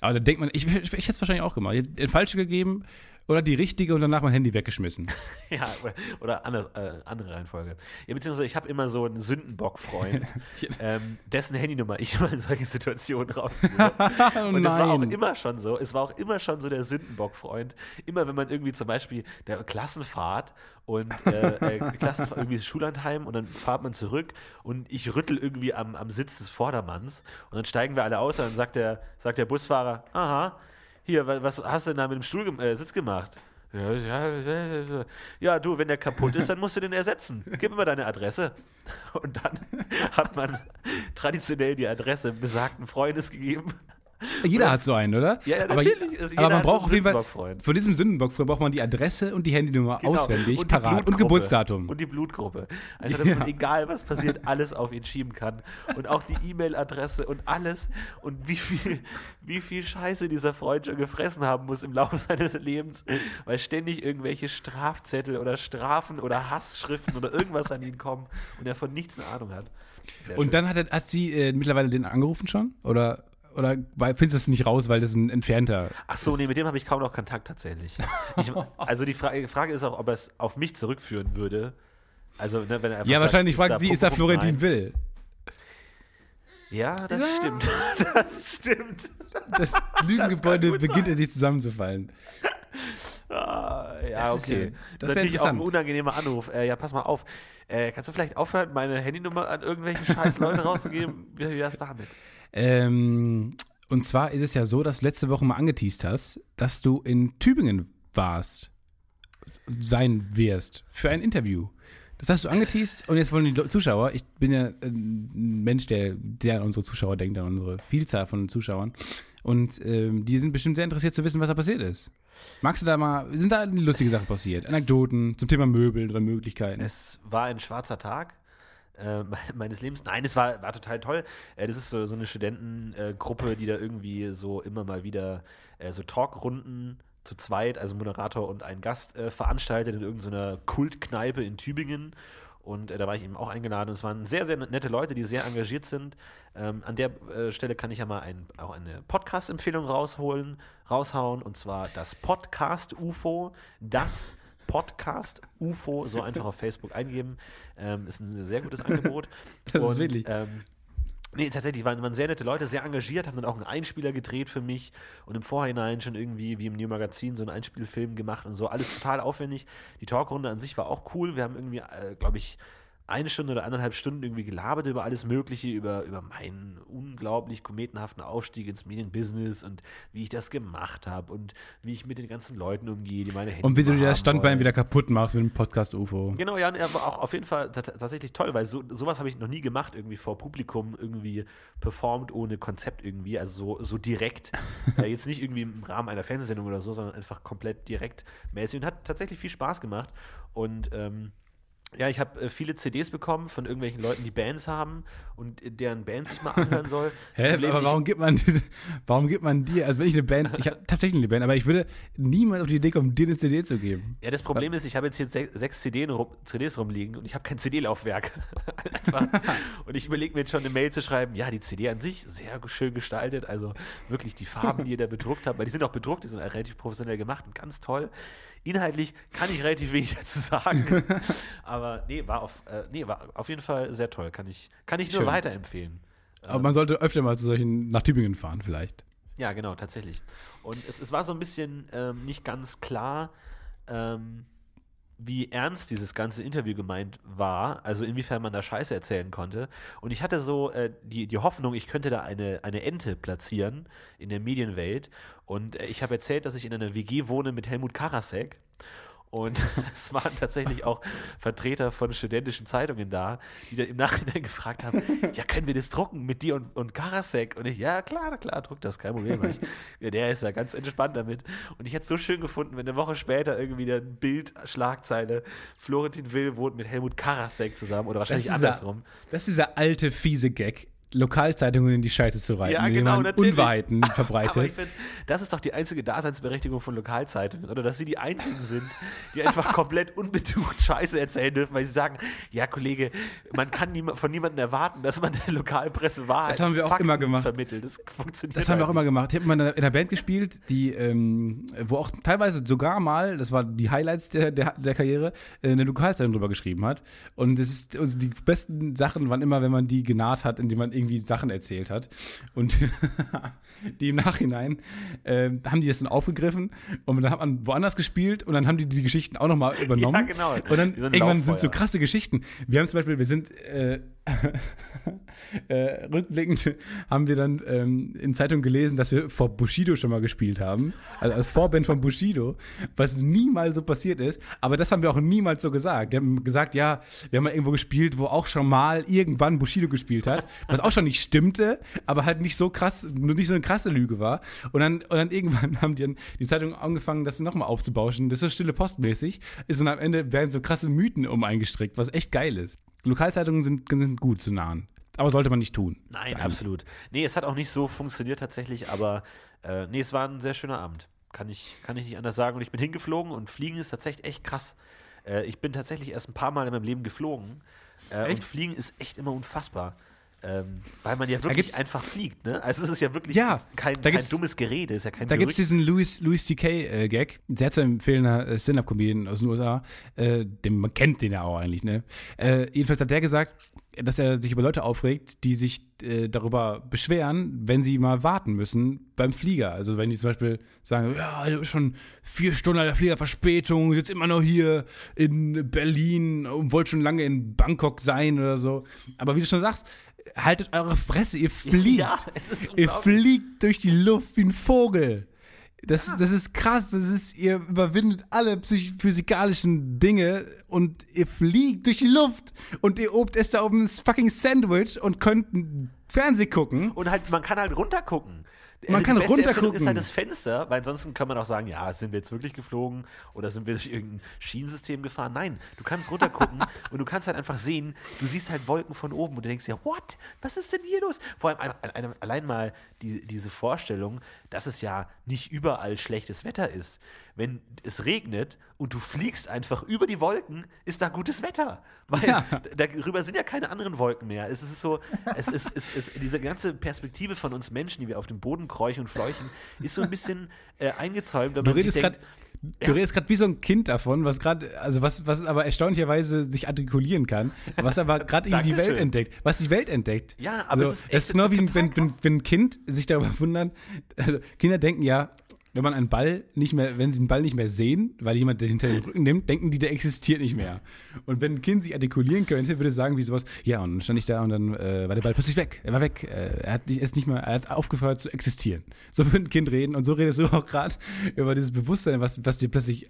Aber dann denkt man, ich, ich, hätte es wahrscheinlich auch gemacht. Ich hätte den falsche gegeben oder die richtige und danach mein Handy weggeschmissen. Ja, oder, oder anders, äh, andere Reihenfolge. Ja, beziehungsweise ich habe immer so einen Sündenbock-Freund, ähm, dessen Handynummer ich immer in solchen Situationen rausgebe. Oh Und es war auch immer schon so, es war auch immer schon so der Sündenbock-Freund. Immer wenn man irgendwie zum Beispiel der Klassenfahrt und äh, äh, Klassenfahrt, irgendwie ist Schullandheim und dann fahrt man zurück und ich rüttel irgendwie am, am Sitz des Vordermanns und dann steigen wir alle aus und dann sagt der, sagt der Busfahrer, aha, hier, wa- was hast du denn da mit dem Stuhl äh, Sitz gemacht? Ja, ja. ja, du, wenn der kaputt ist, dann musst du den ersetzen. Gib mir mal deine Adresse. Und dann hat man traditionell die Adresse besagten Freundes gegeben. Jeder hat so einen, oder? Ja, ja, aber, natürlich. Also jeder aber man braucht auf jeden Fall, Sündenbock-Freund. von diesem Sündenbock braucht man die Adresse und die Handynummer Genau. auswendig, Und parat und. Geburtsdatum. Und die Blutgruppe. Also, dass man, Ja. egal was passiert, alles auf ihn schieben kann. Und auch die E-Mail-Adresse und alles. Und wie viel, wie viel Scheiße dieser Freund schon gefressen haben muss im Laufe seines Lebens, weil ständig irgendwelche Strafzettel oder Strafen oder Hassschriften oder irgendwas an ihn kommen und er von nichts eine Ahnung hat. Sehr und schön. dann hat, er, hat sie äh, mittlerweile den angerufen schon? Oder, oder weil, findest du es nicht raus, weil das ein entfernter Ach so, ist? nee, mit dem habe ich kaum noch Kontakt tatsächlich. Ich, also die Fra Frage ist auch, ob er es auf mich zurückführen würde. Also, ne, wenn er Ja, sagt, wahrscheinlich fragt sie, ist da Florentin. Will? Ja, das stimmt. Das stimmt. Das Lügengebäude gut beginnt in sich zusammenzufallen. Ah, ja, Das ist okay. ja- das, das ist natürlich auch ein unangenehmer Anruf. Äh, ja, pass mal auf. Äh, kannst du vielleicht aufhören, meine Handynummer an irgendwelche scheiß Leute rauszugeben? Wie wie wär's damit? Ähm, und zwar ist es ja so, dass du letzte Woche mal angeteased hast, dass du in Tübingen warst, sein wirst, für ein Interview. Das hast du angeteased und jetzt wollen die Zuschauer, ich bin ja ein Mensch, der, der an unsere Zuschauer denkt, an unsere Vielzahl von Zuschauern. Und ähm, die sind bestimmt sehr interessiert zu wissen, was da passiert ist. Magst du da mal, sind da lustige Sachen passiert? Anekdoten zum Thema Möbel oder Möglichkeiten? Es war ein schwarzer Tag äh, me- meines Lebens. Nein, es war, war total toll. Äh, das ist so, so eine Studentengruppe, die da irgendwie so immer mal wieder äh, so Talkrunden zu zweit, also Moderator und ein Gast, äh, veranstaltet in irgendeiner Kultkneipe in Tübingen. Und äh, da war ich eben auch eingeladen. Und es waren sehr, sehr nette Leute, die sehr engagiert sind. Ähm, an der äh, Stelle kann ich ja mal ein, auch eine Podcast-Empfehlung rausholen, raushauen. Und zwar das Podcast UFO. Das Podcast UFO, so einfach auf Facebook eingeben. Ähm, ist ein sehr gutes Angebot. Das ist Und, wirklich- Ähm, Nee, tatsächlich waren, waren sehr nette Leute, sehr engagiert, haben dann auch einen Einspieler gedreht für mich und im Vorhinein schon irgendwie wie im New Magazin so einen Einspielfilm gemacht und so. Alles total aufwendig. Die Talkrunde an sich war auch cool. Wir haben irgendwie, äh, glaube ich, eine Stunde oder anderthalb Stunden irgendwie gelabert über alles Mögliche, über, über meinen unglaublich kometenhaften Aufstieg ins Medienbusiness und wie ich das gemacht habe und wie ich mit den ganzen Leuten umgehe, die meine Handys Und wie du dir das Standbein wollen. wieder kaputt machst mit dem Podcast UFO. Genau, ja, aber auch auf jeden Fall tat- tatsächlich toll, weil so, sowas habe ich noch nie gemacht, irgendwie vor Publikum irgendwie performt ohne Konzept irgendwie, also so, so direkt. äh, jetzt nicht irgendwie im Rahmen einer Fernsehsendung oder so, sondern einfach komplett direkt mäßig und hat tatsächlich viel Spaß gemacht. Und ähm, ja, ich habe äh, viele CDs bekommen von irgendwelchen Leuten, die Bands haben und äh, deren Band sich mal anhören soll. Hä, Problem, aber ich- warum gibt man, warum gibt man dir, also wenn ich eine Band, ich habe tatsächlich eine Band, aber ich würde niemals auf die Idee kommen, dir eine CD zu geben. Ja, das Problem ist, ich habe jetzt hier se sechs CDs, rum, CDs rumliegen und ich habe kein CD-Laufwerk. Und ich überlege mir jetzt schon eine Mail zu schreiben, ja, die CD an sich sehr schön gestaltet, also wirklich die Farben, die ihr da bedruckt habt, weil die sind auch bedruckt, die sind relativ professionell gemacht und ganz toll. Inhaltlich kann ich relativ wenig dazu sagen, aber nee, war auf, äh, nee, war auf jeden Fall sehr toll, kann ich, kann ich nur Schön. weiterempfehlen. Aber man sollte öfter mal zu solchen, nach Tübingen fahren vielleicht. Ja, genau, tatsächlich. Und es, es war so ein bisschen ähm, nicht ganz klar, ähm, wie ernst dieses ganze Interview gemeint war, also inwiefern man da Scheiße erzählen konnte. Und ich hatte so äh, die, die Hoffnung, ich könnte da eine, eine Ente platzieren in der Medienwelt. Und äh, ich habe erzählt, dass ich in einer WG wohne mit Helmut Karasek. Und es waren tatsächlich auch Vertreter von studentischen Zeitungen da, die dann im Nachhinein gefragt haben, ja, können wir das drucken mit dir und, und Karasek? Und ich, ja, klar, klar, druck das, kein Problem. Ich, ja, der ist ja ganz entspannt damit. Und ich hätte es so schön gefunden, wenn eine Woche später irgendwie ein Bild, Schlagzeile, Florentin Will wohnt mit Helmut Karasek zusammen oder wahrscheinlich Das andersrum. Das ist dieser alte, fiese Gag, Lokalzeitungen in die Scheiße zu reiten, Ja, genau, man natürlich. Unwahrheiten verbreitet. finde, das ist doch die einzige Daseinsberechtigung von Lokalzeitungen, oder dass sie die einzigen sind, die einfach komplett unbetucht Scheiße erzählen dürfen, weil sie sagen, ja, Kollege, man kann niema von niemandem erwarten, dass man der Lokalpresse Wahrheit Das haben wir auch Fakten immer gemacht. vermittelt. Das funktioniert Das haben wir auch halt immer gemacht. Ich habe mal in einer Band gespielt, die, ähm, wo auch teilweise sogar mal, das war die Highlights der, der, der Karriere, äh, eine Lokalzeitung drüber geschrieben hat. Und das ist, also die besten Sachen waren immer, wenn man die genaht hat, indem man irgendwie Sachen erzählt hat. Und die im Nachhinein äh, haben die das dann aufgegriffen und dann hat man woanders gespielt und dann haben die die Geschichten auch nochmal übernommen. Ja, genau. Und dann so irgendwann sind Lauffeuer. so krasse Geschichten. Wir haben zum Beispiel, wir sind äh, äh, rückblickend haben wir dann ähm, in Zeitung gelesen, dass wir vor Bushido schon mal gespielt haben. Also als Vorband von Bushido, was niemals so passiert ist. Aber das haben wir auch niemals so gesagt. Wir haben gesagt, ja, wir haben mal irgendwo gespielt, wo auch schon mal irgendwann Bushido gespielt hat, was auch schon nicht stimmte, aber halt nicht so krass, nur nicht so eine krasse Lüge war. Und dann, und dann irgendwann haben die, dann die Zeitung angefangen, das nochmal aufzubauschen. Das ist stille postmäßig. Ist und am Ende werden so krasse Mythen um eingestrickt, was echt geil ist. Lokalzeitungen sind, sind gut zu nahen. Aber sollte man nicht tun. Nein, Sagen. absolut. Nee, es hat auch nicht so funktioniert tatsächlich, aber äh, nee, es war ein sehr schöner Abend. Kann ich, kann ich nicht anders sagen. Und ich bin hingeflogen und Fliegen ist tatsächlich echt krass. Äh, ich bin tatsächlich erst ein paar Mal in meinem Leben geflogen. Äh, und Fliegen ist echt immer unfassbar. Ähm, weil man ja wirklich einfach fliegt, ne? Also es ist ja wirklich Ja, kein, kein dummes Gerede, ist ja kein Da gibt es diesen Louis, Louis C.K.-Gag, sehr zu empfehlender äh, Stand-Up-Comedian aus den USA, äh, den, man kennt den ja auch eigentlich, ne? Äh, jedenfalls hat der gesagt, dass er sich über Leute aufregt, die sich äh, darüber beschweren, wenn sie mal warten müssen beim Flieger. Also wenn die zum Beispiel sagen, ja, also schon vier Stunden der Fliegerverspätung, sitzt immer noch hier in Berlin und wollt schon lange in Bangkok sein oder so. Aber wie du schon sagst, haltet eure Fresse, ihr fliegt. Ja, es ist Ihr fliegt durch die Luft wie ein Vogel. Das, das ist krass. Das ist, ihr überwindet alle physikalischen Dinge und ihr fliegt durch die Luft und ihr obt es da oben ein fucking Sandwich und könnt Fernseh gucken. Und halt, man kann halt runtergucken. Man kann runtergucken. ist halt das Fenster, weil ansonsten kann man auch sagen, ja, sind wir jetzt wirklich geflogen oder sind wir durch irgendein Schienensystem gefahren? Nein, du kannst runtergucken und du kannst halt einfach sehen, du siehst halt Wolken von oben und du denkst dir, what? Was ist denn hier los? Vor allem ein- ein- allein mal die, diese Vorstellung, dass es ja nicht überall schlechtes Wetter ist. Wenn es regnet und du fliegst einfach über die Wolken, ist da gutes Wetter. Weil Ja. darüber sind ja keine anderen Wolken mehr. Es ist so, es ist, es ist diese ganze Perspektive von uns Menschen, die wir auf dem Boden kräuchen und fleuchen, ist so ein bisschen äh, eingezäumt, wenn Du man sich redest gerade denkt, Du redest gerade wie so ein Kind davon, was gerade, also was, was aber erstaunlicherweise sich artikulieren kann, was aber gerade eben die. Welt entdeckt, was die Welt entdeckt. Ja, aber so, es ist echt das ist genau wie wenn, wenn, wenn ein Kind sich darüber wundert. Also Kinder denken ja, wenn man einen Ball nicht mehr, wenn sie einen Ball nicht mehr sehen, weil jemand den hinter den Rücken nimmt, denken die, der existiert nicht mehr. Und wenn ein Kind sich artikulieren könnte, würde sagen wie sowas, ja, und dann stand ich da und dann äh, war der Ball plötzlich weg. Er war weg. Äh, er hat nicht, ist nicht mehr, er hat aufgehört zu existieren. So würde ein Kind reden und so redest du auch gerade über dieses Bewusstsein, was, was dir plötzlich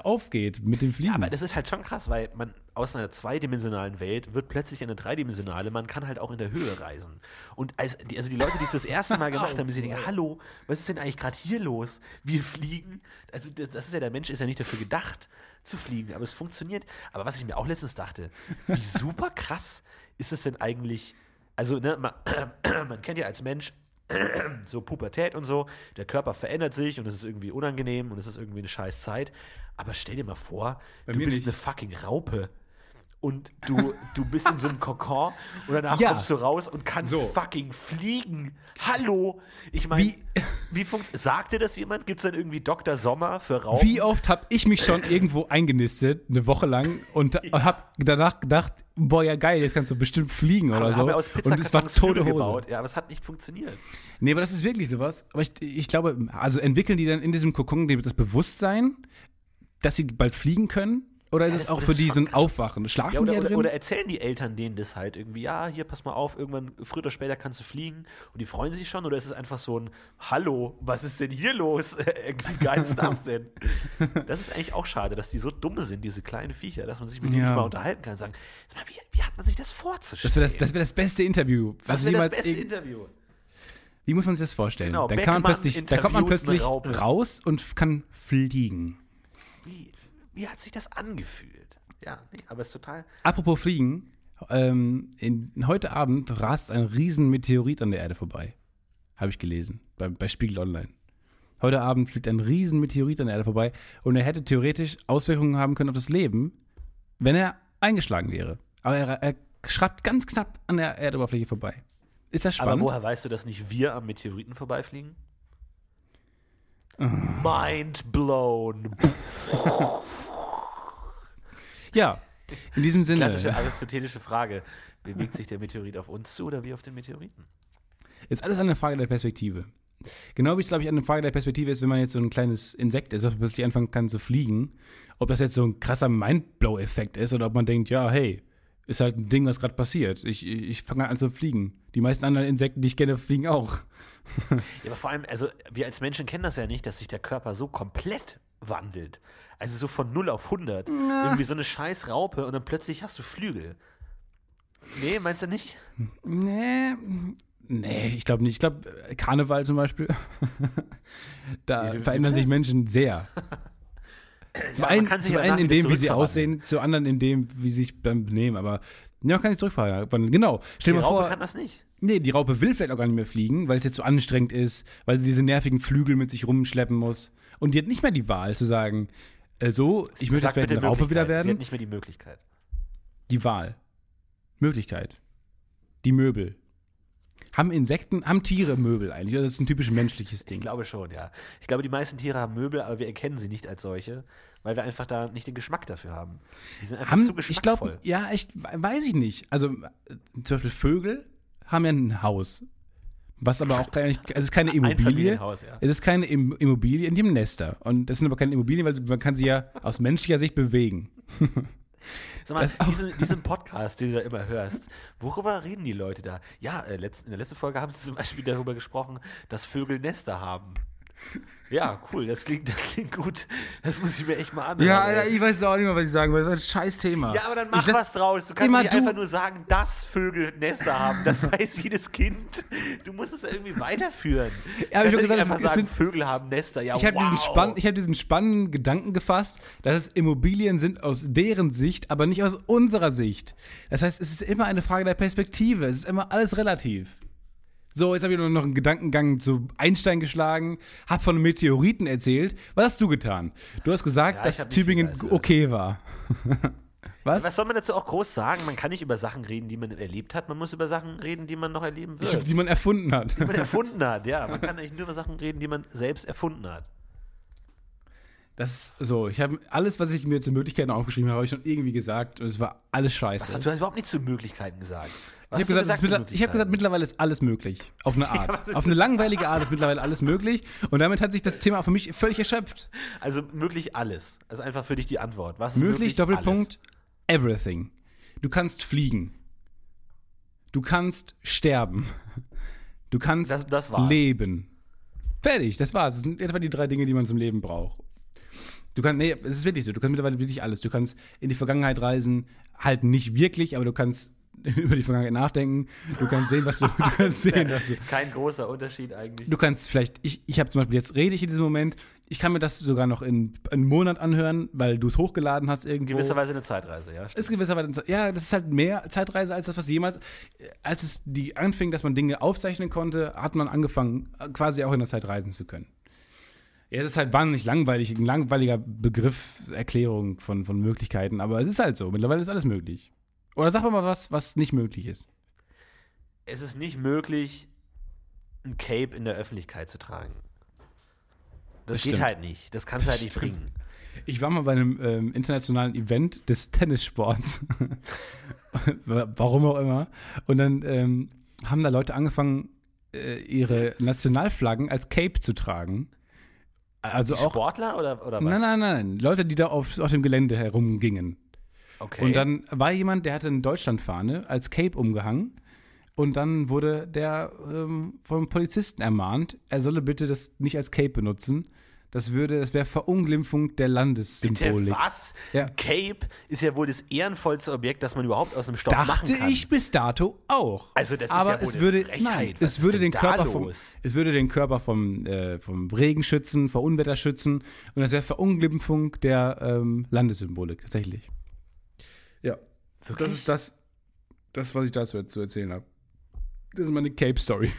aufgeht mit dem Fliegen. aber das ist halt schon krass, weil man aus einer zweidimensionalen Welt wird plötzlich eine dreidimensionale, man kann halt auch in der Höhe reisen. Und als die, also die Leute, die es das erste Mal gemacht haben, die sich denken, hallo, was ist denn eigentlich gerade hier los? Wir fliegen. Also das, das ist ja, der Mensch ist ja nicht dafür gedacht zu fliegen, aber es funktioniert. Aber was ich mir auch letztens dachte, wie super krass ist es denn eigentlich, also ne, man, man kennt ja als Mensch so Pubertät und so, der Körper verändert sich und es ist irgendwie unangenehm und es ist irgendwie eine scheiß Zeit. Aber stell dir mal vor, Bei du bist nicht. eine fucking Raupe und du, du bist in so einem Kokon und danach Ja. kommst du raus und kannst So. fucking fliegen. Hallo! Ich meine, Wie- wie, wie funkt Sagt dir das jemand? Gibt es dann irgendwie Dr. Sommer für Raupen? Wie oft habe ich mich schon irgendwo eingenistet, eine Woche lang, und habe danach gedacht, boah, ja geil, jetzt kannst du bestimmt fliegen oder Aber so. haben wir aus und es war tote Hose. gebaut. Ja, aber es hat nicht funktioniert. Nee, aber das ist wirklich sowas. Aber ich, ich glaube, also entwickeln die dann in diesem Kokon das Bewusstsein, dass sie bald fliegen können? Oder ist Ja, es das- auch das für die so ein. Aufwachen? Schlafen Ja, oder, die oder, drin? oder erzählen die Eltern denen das halt irgendwie, ja, hier, pass mal auf, irgendwann, früher oder später kannst du fliegen und die freuen sich schon oder ist es einfach so ein Hallo, was ist denn hier los? Wie geil ist das denn? Das ist eigentlich auch schade, dass die so dumm sind, diese kleinen Viecher, dass man sich mit denen Ja. nicht mal unterhalten kann und sagen, sag mal, wie, wie hat man sich das vorzustellen? das wäre das, das, wär das beste Interview. das was wäre das beste Interview. Wie muss man sich das vorstellen? Genau, da, kann man plötzlich, da kommt man plötzlich raus und kann fliegen. Wie, hat sich das angefühlt? Ja, nee, aber es ist total. Apropos Fliegen, ähm, in, heute Abend rast ein riesen Meteorit an der Erde vorbei. Habe ich gelesen, bei, bei Spiegel Online. Heute Abend fliegt ein riesen Meteorit an der Erde vorbei und er hätte theoretisch Auswirkungen haben können auf das Leben, wenn er eingeschlagen wäre. Aber er, er schreibt ganz knapp an der Erdoberfläche vorbei. Ist das Aber spannend? woher weißt du, dass nicht wir am Meteoriten vorbeifliegen? Mind blown. ja, in diesem Sinne. Klassische aristotelische Frage. Bewegt sich der Meteorit auf uns zu oder wir auf den Meteoriten? Ist alles eine Frage der Perspektive. Genau wie es, glaube ich, eine Frage der Perspektive ist, wenn man jetzt so ein kleines Insekt ist, das plötzlich anfangen kann zu fliegen, ob das jetzt so ein krasser Mindblow-Effekt ist oder ob man denkt, ja, hey, ist halt ein Ding, was gerade passiert. Ich, ich, ich fange an zu fliegen. Die meisten anderen Insekten, die ich kenne, fliegen auch. Ja, aber vor allem, also wir als Menschen kennen das ja nicht, dass sich der Körper so komplett wandelt. Also so von 0 auf 100. Irgendwie so eine scheiß Raupe und dann plötzlich hast du Flügel. Nee, meinst du nicht? Nee, nee, ich glaube nicht. Ich glaube, Karneval zum Beispiel, da Nee, verändern sich Menschen sehr. Zum Ja, einen, zum einen in dem, wie sie aussehen, zum anderen in dem, wie sie sich beim Benehmen. Aber ja, kann sich zurückverwandeln. Genau. Stell Die mal Raupe vor, kann das nicht. Nee, die Raupe will vielleicht auch gar nicht mehr fliegen, weil es jetzt so anstrengend ist, weil sie diese nervigen Flügel mit sich rumschleppen muss. Und die hat nicht mehr die Wahl zu sagen, äh, so, ich möchte vielleicht bitte eine Raupe wieder Möglichkeit. Sie werden. hat nicht mehr die Möglichkeit. Die Wahl. Möglichkeit. Die Möbel. Haben Insekten, haben Tiere Möbel eigentlich? Oder das ist ein typisch menschliches Ding? Ich glaube schon, ja. Ich glaube, die meisten Tiere haben Möbel, aber wir erkennen sie nicht als solche, weil wir einfach da nicht den Geschmack dafür haben. Die sind einfach haben, zu ich geschmackvoll. glaube, ja, ich weiß ich nicht. Also äh, zum Beispiel Vögel haben ja ein Haus. Was aber auch keine, es ist keine Immobilie. Ja. Es ist keine Im- Immobilie, in dem Nester. Und das sind aber keine Immobilien, weil man kann sie ja aus menschlicher Sicht bewegen. Sag mal, diesen, diesen Podcast, den du da immer hörst, worüber reden die Leute da? Ja, äh, in der letzten Folge haben sie zum Beispiel darüber gesprochen, dass Vögel Nester haben. Ja, cool, das klingt, das klingt gut. Das muss ich mir echt mal anhören. Ja. Alter, ich weiß auch nicht mehr, was ich sagen will. Das ist ein scheiß Thema. Ja, aber dann mach was draus. Du kannst nicht du- einfach nur sagen, dass Vögel Nester haben. Das weiß jedes Kind. Du musst es irgendwie weiterführen. Ja, aber ich hab ja nicht gesagt, einfach sagen, sind- Vögel haben Nester. Ja, Ich habe wow. diesen, spann, ich hab diesen spannenden Gedanken gefasst, dass es Immobilien sind aus deren Sicht, aber nicht aus unserer Sicht. Das heißt, es ist immer eine Frage der Perspektive. Es ist immer alles relativ. So, jetzt habe ich nur noch einen Gedankengang zu Einstein geschlagen, habe von Meteoriten erzählt. Was hast du getan? Du hast gesagt, Ja, dass Tübingen okay war. Was? Was soll man dazu auch groß sagen? Man kann nicht über Sachen reden, die man erlebt hat. Man muss über Sachen reden, die man noch erleben wird. die man erfunden hat. die man erfunden hat, ja. Man kann eigentlich nur über Sachen reden, die man selbst erfunden hat. Das ist so, ich habe alles, was ich mir zu Möglichkeiten aufgeschrieben habe, habe ich schon irgendwie gesagt und es war alles scheiße. Was hast du hast überhaupt nicht zu Möglichkeiten gesagt? Was Ich habe gesagt, ist ich hab gesagt, mittlerweile ist alles möglich. Auf eine Art. ist Auf eine langweilige Art ist mittlerweile alles möglich. Und damit hat sich das Thema für mich völlig erschöpft. Also möglich alles. Also einfach für dich die Antwort. Was ist Möglich, Doppelpunkt, Alles? everything. Du kannst fliegen. Du kannst sterben. Du kannst Das- das leben. Fertig, das war's. Das sind etwa die drei Dinge, die man zum Leben braucht. Du kannst, nee, es ist wirklich so. Du kannst mittlerweile wirklich alles. Du kannst in die Vergangenheit reisen, halt nicht wirklich, aber du kannst über die Vergangenheit nachdenken. Du kannst sehen, was du, du kannst sehen, was du, Kein großer Unterschied eigentlich. Du kannst vielleicht, ich, ich habe zum Beispiel, jetzt rede ich in diesem Moment, ich kann mir das sogar noch in einem Monat anhören, weil du es hochgeladen hast irgendwo. Gewisserweise eine Zeitreise, ja. ist gewisserweise, ja, das ist halt mehr Zeitreise als das, was jemals, als es die anfing, dass man Dinge aufzeichnen konnte, hat man angefangen, quasi auch in der Zeit reisen zu können. Ja, es ist halt wahnsinnig langweilig, ein langweiliger Begriff, Erklärung von, von Möglichkeiten, aber es ist halt so, mittlerweile ist alles möglich. Oder sag mal was, was nicht möglich ist. Es ist nicht möglich, ein Cape in der Öffentlichkeit zu tragen. Das, Das geht stimmt. halt nicht. Das kannst du halt nicht stimmt. bringen. Ich war mal bei einem ähm, internationalen Event des Tennissports. Warum auch immer. Und dann ähm, haben da Leute angefangen, äh, ihre Nationalflaggen als Cape zu tragen. Also Die auch. Sportler oder, oder was? Nein, nein, nein. Leute, die da auf, auf dem Gelände herumgingen. Okay. Und dann war jemand, der hatte eine Deutschlandfahne als Cape umgehangen. Und dann wurde der ähm, vom Polizisten ermahnt, er solle bitte das nicht als Cape benutzen. Das würde, das wäre Verunglimpfung der Bitte Landessymbolik. was? Ja. Cape ist ja wohl das ehrenvollste Objekt, das man überhaupt aus einem Stoff machen Dachte kann. ich bis dato auch. Also das ist Aber ja wohl es würde, nein, es ist würde den Körper vom, es würde den Körper vom, äh, vom Regen schützen, vor Unwetter schützen und das wäre Verunglimpfung der ähm, Landessymbolik tatsächlich. Ja, Wirklich? das ist das, das was ich dazu zu erzählen habe. Das ist meine Cape Story.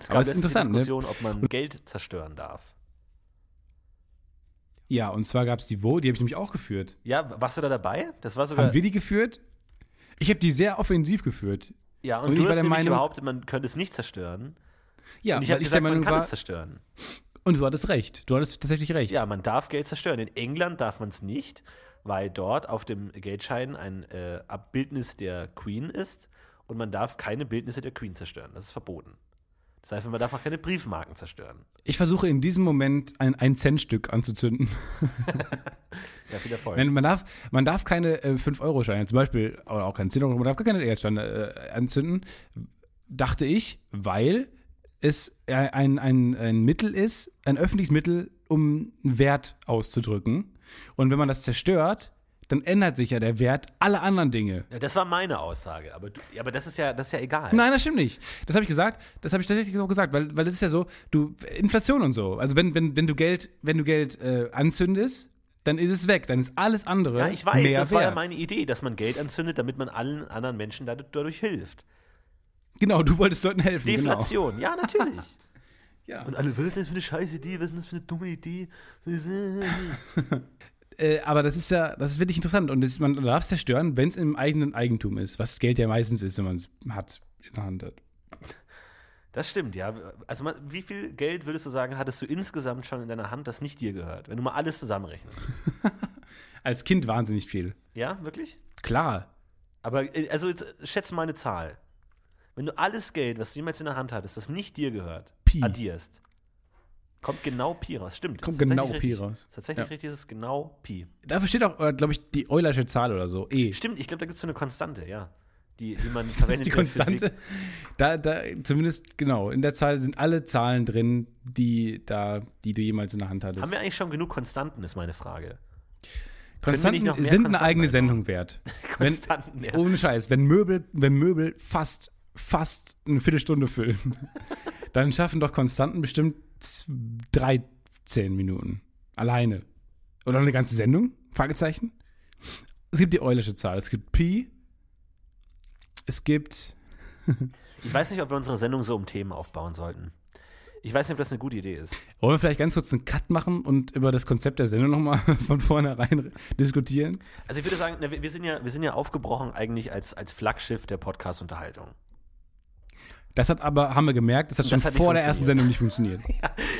Es aber gab es ist letztens die interessant, ne? Diskussion, ob man Geld zerstören darf. Ja, und zwar gab es die Wo, die habe ich nämlich auch geführt. Ja, warst du da dabei? Das war sogar. Haben wir die geführt? Ich habe die sehr offensiv geführt. ja, und, und ich du hast der nämlich Meinung- behauptet, man könnte es nicht zerstören. Ja, und ich habe ich gesagt, man Meinung kann war, es zerstören. und du hattest recht. Du hattest tatsächlich recht. Ja, man darf Geld zerstören. In England darf man es nicht, weil dort auf dem Geldschein ein äh, Abbildnis der Queen ist und man darf keine Bildnisse der Queen zerstören. Das ist verboten. Das heißt, man darf auch keine Briefmarken zerstören. Ich versuche in diesem Moment ein 1-Cent-Stück anzuzünden. Ja, viel Erfolg. Wenn, man, darf, man darf keine äh, 5-Euro-Scheine, zum Beispiel, oder auch keine 10-Euro, man darf gar keine Erdsteine äh, anzünden, dachte ich, weil es ein, ein, ein Mittel ist, ein öffentliches Mittel, um einen Wert auszudrücken. Und wenn man das zerstört, dann ändert sich ja der Wert aller anderen Dinge. ja, das war meine Aussage, aber, du, aber das, ist ja, das ist ja egal. Nein, das stimmt nicht. Das habe ich gesagt. Das habe ich tatsächlich so gesagt, weil, weil das ist ja so, du Inflation und so. Also wenn, wenn, wenn du Geld, wenn du Geld äh, anzündest, dann ist es weg. Dann ist alles andere Ja, ich weiß, mehr das wert. war ja meine Idee, dass man Geld anzündet, damit man allen anderen Menschen dadurch, dadurch hilft. Genau, du wolltest Leuten helfen. Deflation, ja, natürlich. Ja. Und alle, was ist das für eine scheiß Idee, was ist das für eine dumme Idee? Äh, aber das ist ja, das ist wirklich interessant. Und das, man darf es zerstören, wenn es im eigenen Eigentum ist, was Geld ja meistens ist, wenn man es hat, in der Hand hat. Das stimmt, ja. Also mal, wie viel Geld würdest du sagen, hattest du insgesamt schon in deiner Hand, das nicht dir gehört? Wenn du mal alles zusammenrechnest. Als Kind wahnsinnig viel. Ja, wirklich? Klar. Aber, äh, also jetzt äh, schätze mal eine Zahl. Wenn du alles Geld, was du jemals in der Hand hattest, das nicht dir gehört, Pi. addierst, kommt genau Pi raus. Stimmt. Kommt genau Pi richtig. raus. Tatsächlich Ja. richtig, ist es genau Pi. Dafür steht auch, glaube ich, die Eulersche Zahl oder so. E. Stimmt, ich glaube, da gibt es so eine Konstante, ja. Die, die man Das verwendet ist die. Konstante. Da, da, zumindest, genau, in der Zahl sind alle Zahlen drin, die, da, die du jemals in der Hand hattest. Haben wir eigentlich schon genug Konstanten, ist meine Frage. Konstanten sind eine Konstanten eigene einbauen? Sendung wert. Wenn, Konstanten, ja. ohne Scheiß, wenn Möbel, wenn Möbel fast, fast eine Viertelstunde füllen, dann schaffen doch Konstanten bestimmt z- 13 Minuten. Alleine. Oder eine ganze Sendung? Fragezeichen. Es gibt die Eulersche Zahl. Es gibt Pi. Es gibt. Ich weiß nicht, ob wir unsere Sendung so um Themen aufbauen sollten. Ich weiß nicht, ob das eine gute Idee ist. Wollen wir vielleicht ganz kurz einen Cut machen und über das Konzept der Sendung nochmal von vornherein diskutieren? Also ich würde sagen, wir sind ja, wir sind ja aufgebrochen eigentlich als, als Flaggschiff der Podcast-Unterhaltung. Das hat aber, haben wir gemerkt, das hat Das schon hat vor der ersten Sendung nicht funktioniert.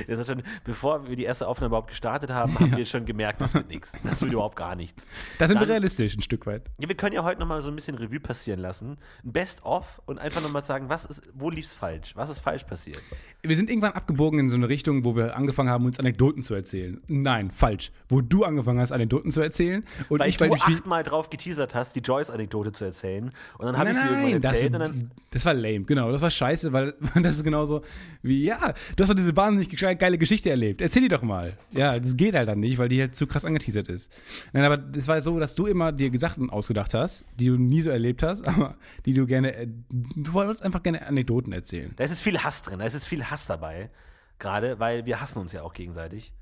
Das hat schon, bevor wir die erste Aufnahme überhaupt gestartet haben, haben wir schon gemerkt, das wird nichts. Das wird überhaupt gar nichts. Da sind wir realistisch ein Stück weit. Ja, wir können ja heute nochmal so ein bisschen Revue passieren lassen. Ein Best-of und einfach nochmal sagen, was ist, wo lief's falsch? Was ist falsch passiert? Wir sind irgendwann abgebogen in so eine Richtung, wo wir angefangen haben, uns Anekdoten zu erzählen. Nein, falsch. Wo du angefangen hast, Anekdoten zu erzählen und Weil ich, du weil viel, achtmal drauf geteasert hast, die Joyce-Anekdote zu erzählen. Und dann habe ich sie irgendwann das, erzählt und dann. das war lame, genau. Das war scheiße, weil das ist genauso wie, ja, du hast doch diese wahnsinnig geile Geschichte erlebt. Erzähl die doch mal. Ja, das geht halt dann nicht, weil die halt zu krass angeteasert ist. Nein, aber das war so, dass du immer dir Sachen ausgedacht hast, die du nie so erlebt hast, aber die du gerne, äh, du wolltest einfach gerne Anekdoten erzählen. Da ist viel Hass drin, da ist viel Hass dabei. Gerade, weil wir hassen uns ja auch gegenseitig.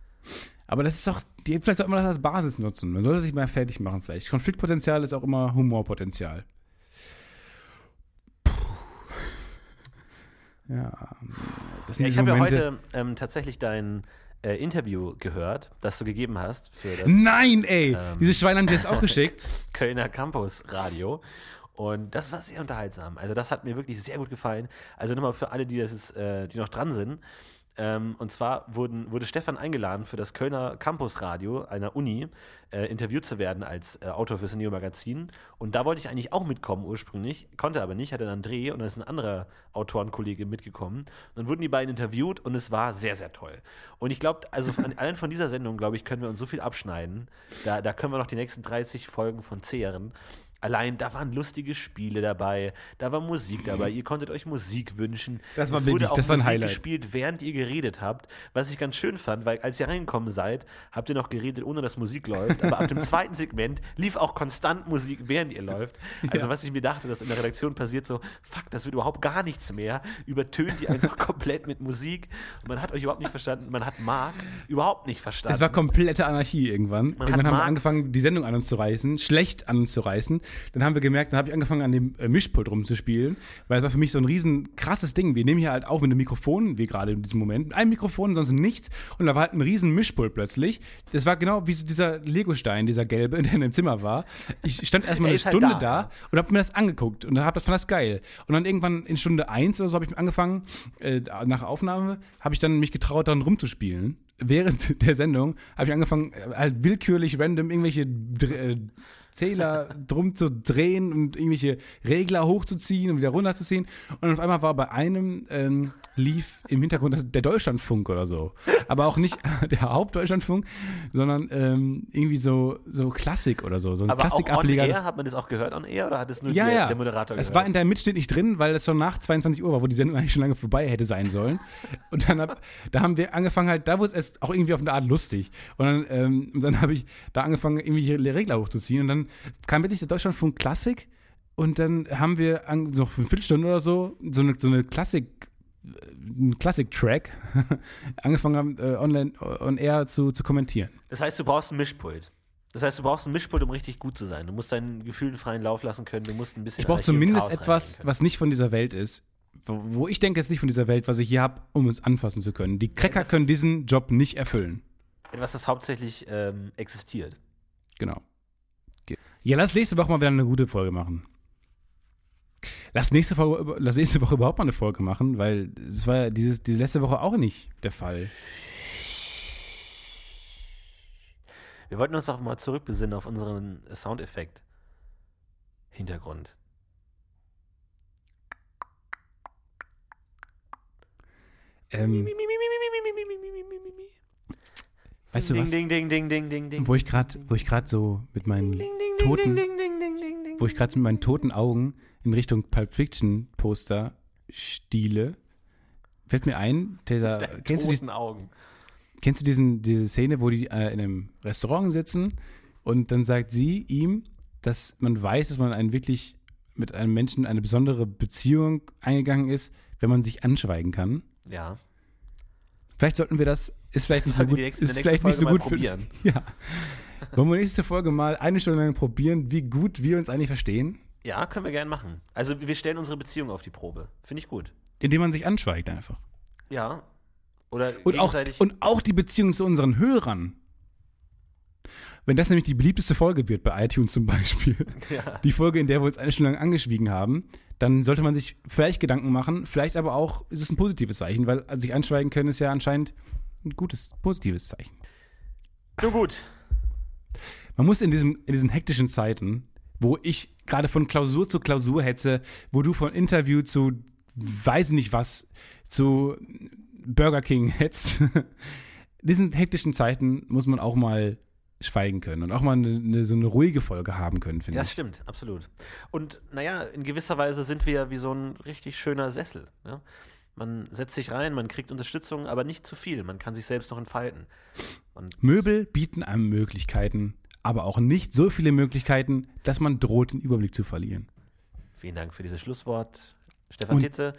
Aber das ist doch, die, vielleicht sollte man das als Basis nutzen. Man sollte sich mal fertig machen vielleicht. Konfliktpotenzial ist auch immer Humorpotenzial. Ja, Ja, ich habe ja heute ähm, tatsächlich dein äh, Interview gehört, das du gegeben hast für das Nein, ey! Ähm. Diese Schweine haben dir das auch geschickt. Kölner Campus Radio. Und das war sehr unterhaltsam. Also das hat mir wirklich sehr gut gefallen. Also nochmal für alle, die, das ist, äh, die noch dran sind. Ähm, und zwar wurden, wurde Stefan eingeladen, für das Kölner Campus Radio einer Uni äh, interviewt zu werden als äh, Autor fürs Neo Magazin. Und da wollte ich eigentlich auch mitkommen ursprünglich, konnte aber nicht, hatte dann Dreh und dann ist ein anderer Autorenkollege mitgekommen. Und dann wurden die beiden interviewt und es war sehr, sehr toll. Und ich glaube, also von, allein von dieser Sendung, glaube ich, können wir uns so viel abschneiden. Da, da können wir noch die nächsten 30 Folgen von zehren. Allein, da waren lustige Spiele dabei, da war Musik dabei, ihr konntet euch Musik wünschen. Das war es wurde auch das war ein Musik Highlight. gespielt, während ihr geredet habt, was ich ganz schön fand, weil als ihr reingekommen seid, habt ihr noch geredet, ohne dass Musik läuft, aber ab dem zweiten Segment lief auch konstant Musik, während ihr läuft. Also was ich mir dachte, dass in der Redaktion passiert so, fuck, das wird überhaupt gar nichts mehr, übertönt ihr einfach komplett mit Musik und man hat euch überhaupt nicht verstanden, man hat Marc überhaupt nicht verstanden. Es war komplette Anarchie irgendwann. hat irgendwann haben wir Mark- angefangen, die Sendung an uns zu reißen, schlecht an uns zu reißen. Dann haben wir gemerkt, dann habe ich angefangen, an dem äh, Mischpult rumzuspielen, weil es war für mich so ein riesen krasses Ding. Wir nehmen hier halt auf mit einem Mikrofon, wie gerade in diesem Moment. Mit einem Mikrofon, sonst nichts. Und da war halt ein riesen Mischpult plötzlich. Das war genau wie so dieser Legostein, dieser gelbe, der in dem Zimmer war. Ich stand erstmal Er eine halt Stunde da. da, und habe mir das angeguckt und hab das, fand das geil. Und dann irgendwann in Stunde eins oder so habe ich angefangen, äh, nach Aufnahme, habe ich dann mich getraut, daran rumzuspielen. Während der Sendung habe ich angefangen, äh, halt willkürlich random irgendwelche Dr äh, Zähler drum zu drehen und irgendwelche Regler hochzuziehen und wieder runterzuziehen. Und auf einmal war bei einem ähm, lief im Hintergrund das, der Deutschlandfunk oder so. Aber auch nicht der Hauptdeutschlandfunk, sondern ähm, irgendwie so, so Klassik oder so. So ein aber on air, das- hat man das auch gehört on air oder hat es nur ja, der, ja. der Moderator es gehört? war in deinem Mitschnitt nicht drin, weil es schon nach 22 Uhr war, wo die Sendung eigentlich schon lange vorbei hätte sein sollen. Und dann hab, da haben wir angefangen halt, da wurde es auch irgendwie auf eine Art lustig. Und dann, ähm, dann habe ich da angefangen, irgendwie Regler hochzuziehen. Und dann kam wirklich der Deutschlandfunk Klassik. Und dann haben wir so für eine Viertelstunde oder so so eine, so eine Klassik, äh, einen Klassik-Track angefangen haben, äh, online, on air zu, zu kommentieren. Das heißt, du brauchst ein Mischpult. Das heißt, du brauchst ein Mischpult, um richtig gut zu sein. Du musst deinen Gefühlen freien Lauf lassen können. Du musst ein bisschen. Ich brauche zumindest etwas, was nicht von dieser Welt ist. Wo, wo ich denke, es ist nicht von dieser Welt, was ich hier habe, um es anfassen zu können. Die Cracker das können diesen Job nicht erfüllen. Etwas, das hauptsächlich ähm, existiert. Genau. Ja, lass nächste Woche mal wieder eine gute Folge machen. lass nächste, Woche, lass nächste Woche überhaupt mal eine Folge machen, weil es war ja dieses, diese letzte Woche auch nicht der Fall. Wir wollten uns auch mal zurückbesinnen auf unseren Soundeffekt. Hintergrund. Ähm, weißt du was? Ding, ding, ding, ding, ding, ding. Wo ich gerade, wo ich gerade so mit meinen toten, wo ich gerade mit meinen toten Augen in Richtung Pulp Fiction Poster stiele, fällt mir ein, dieser, kennst du, diesen, Augen. kennst du diesen, diese Szene, wo die äh, in einem Restaurant sitzen und dann sagt sie ihm, dass man weiß, dass man einen wirklich mit einem Menschen eine besondere Beziehung eingegangen ist, wenn man sich anschweigen kann. Ja. Vielleicht sollten wir das, ist vielleicht nicht so gut, nächste- ist vielleicht nächsten nicht so Folge gut für, probieren. Ja. Wollen wir nächste Folge mal eine Stunde lang probieren, wie gut wir uns eigentlich verstehen? Ja, können wir gerne machen. Also wir stellen unsere Beziehung auf die Probe. Finde ich gut. Indem man sich anschweigt einfach. Ja. Oder Und auch, gegenseitig. und auch die Beziehung zu unseren Hörern. Wenn das nämlich die beliebteste Folge wird bei iTunes zum Beispiel, ja. die Folge, in der wir uns eine Stunde lang angeschwiegen haben, dann sollte man sich vielleicht Gedanken machen, vielleicht aber auch ist es ein positives Zeichen, weil sich anschweigen können ist ja anscheinend ein gutes, positives Zeichen. Nun gut. Man muss in, diesem, in diesen hektischen Zeiten, wo ich gerade von Klausur zu Klausur hetze, wo du von Interview zu weiß nicht was, zu Burger King hetzt, in diesen hektischen Zeiten muss man auch mal schweigen können und auch mal eine, eine, so eine ruhige Folge haben können, finde Ja, ich. das stimmt, absolut. Und naja, in gewisser Weise sind wir ja wie so ein richtig schöner Sessel. Ne? Man setzt sich rein, man kriegt Unterstützung, aber nicht zu viel. Man kann sich selbst noch entfalten. Und Möbel bieten einem Möglichkeiten, aber auch nicht so viele Möglichkeiten, dass man droht, den Überblick zu verlieren. vielen Dank für dieses Schlusswort, Stefan Und Titze.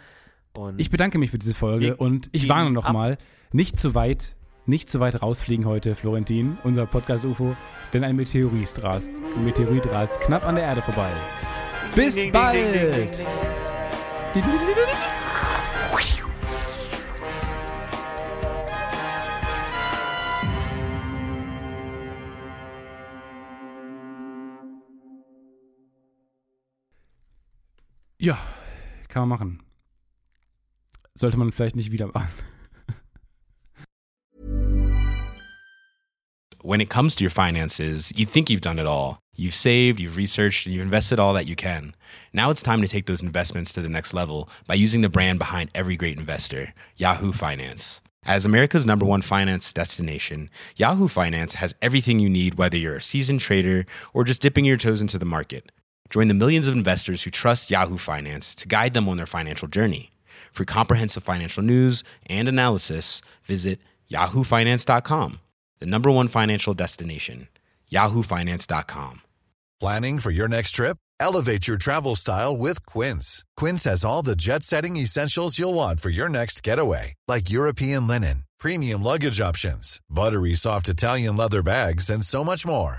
Und Ich bedanke mich für diese Folge und ich warne nochmal, nicht zu weit, nicht zu weit rausfliegen heute, Florentin, unser Podcast UFO, denn ein Meteorit rast, ein Meteorit rast knapp an der Erde vorbei. Bis bald! Ja, kann man machen. Sollte man vielleicht nicht wieder machen. when it comes to your finances, you think you've done it all. You've saved, you've researched, and you've invested all that you can. Now it's time to take those investments to the next level by using the brand behind every great investor, Yahoo Finance. As America's number one finance destination, Yahoo Finance has everything you need, whether you're a seasoned trader or just dipping your toes into the market. Join the millions of investors who trust Yahoo Finance to guide them on their financial journey. For comprehensive financial news and analysis, visit yahoofinance.com, the number one financial destination, yahoofinance.com. Planning for your next trip? Elevate your travel style with Quince. Quince has all the jet setting essentials you'll want for your next getaway, like European linen, premium luggage options, buttery soft Italian leather bags, and so much more.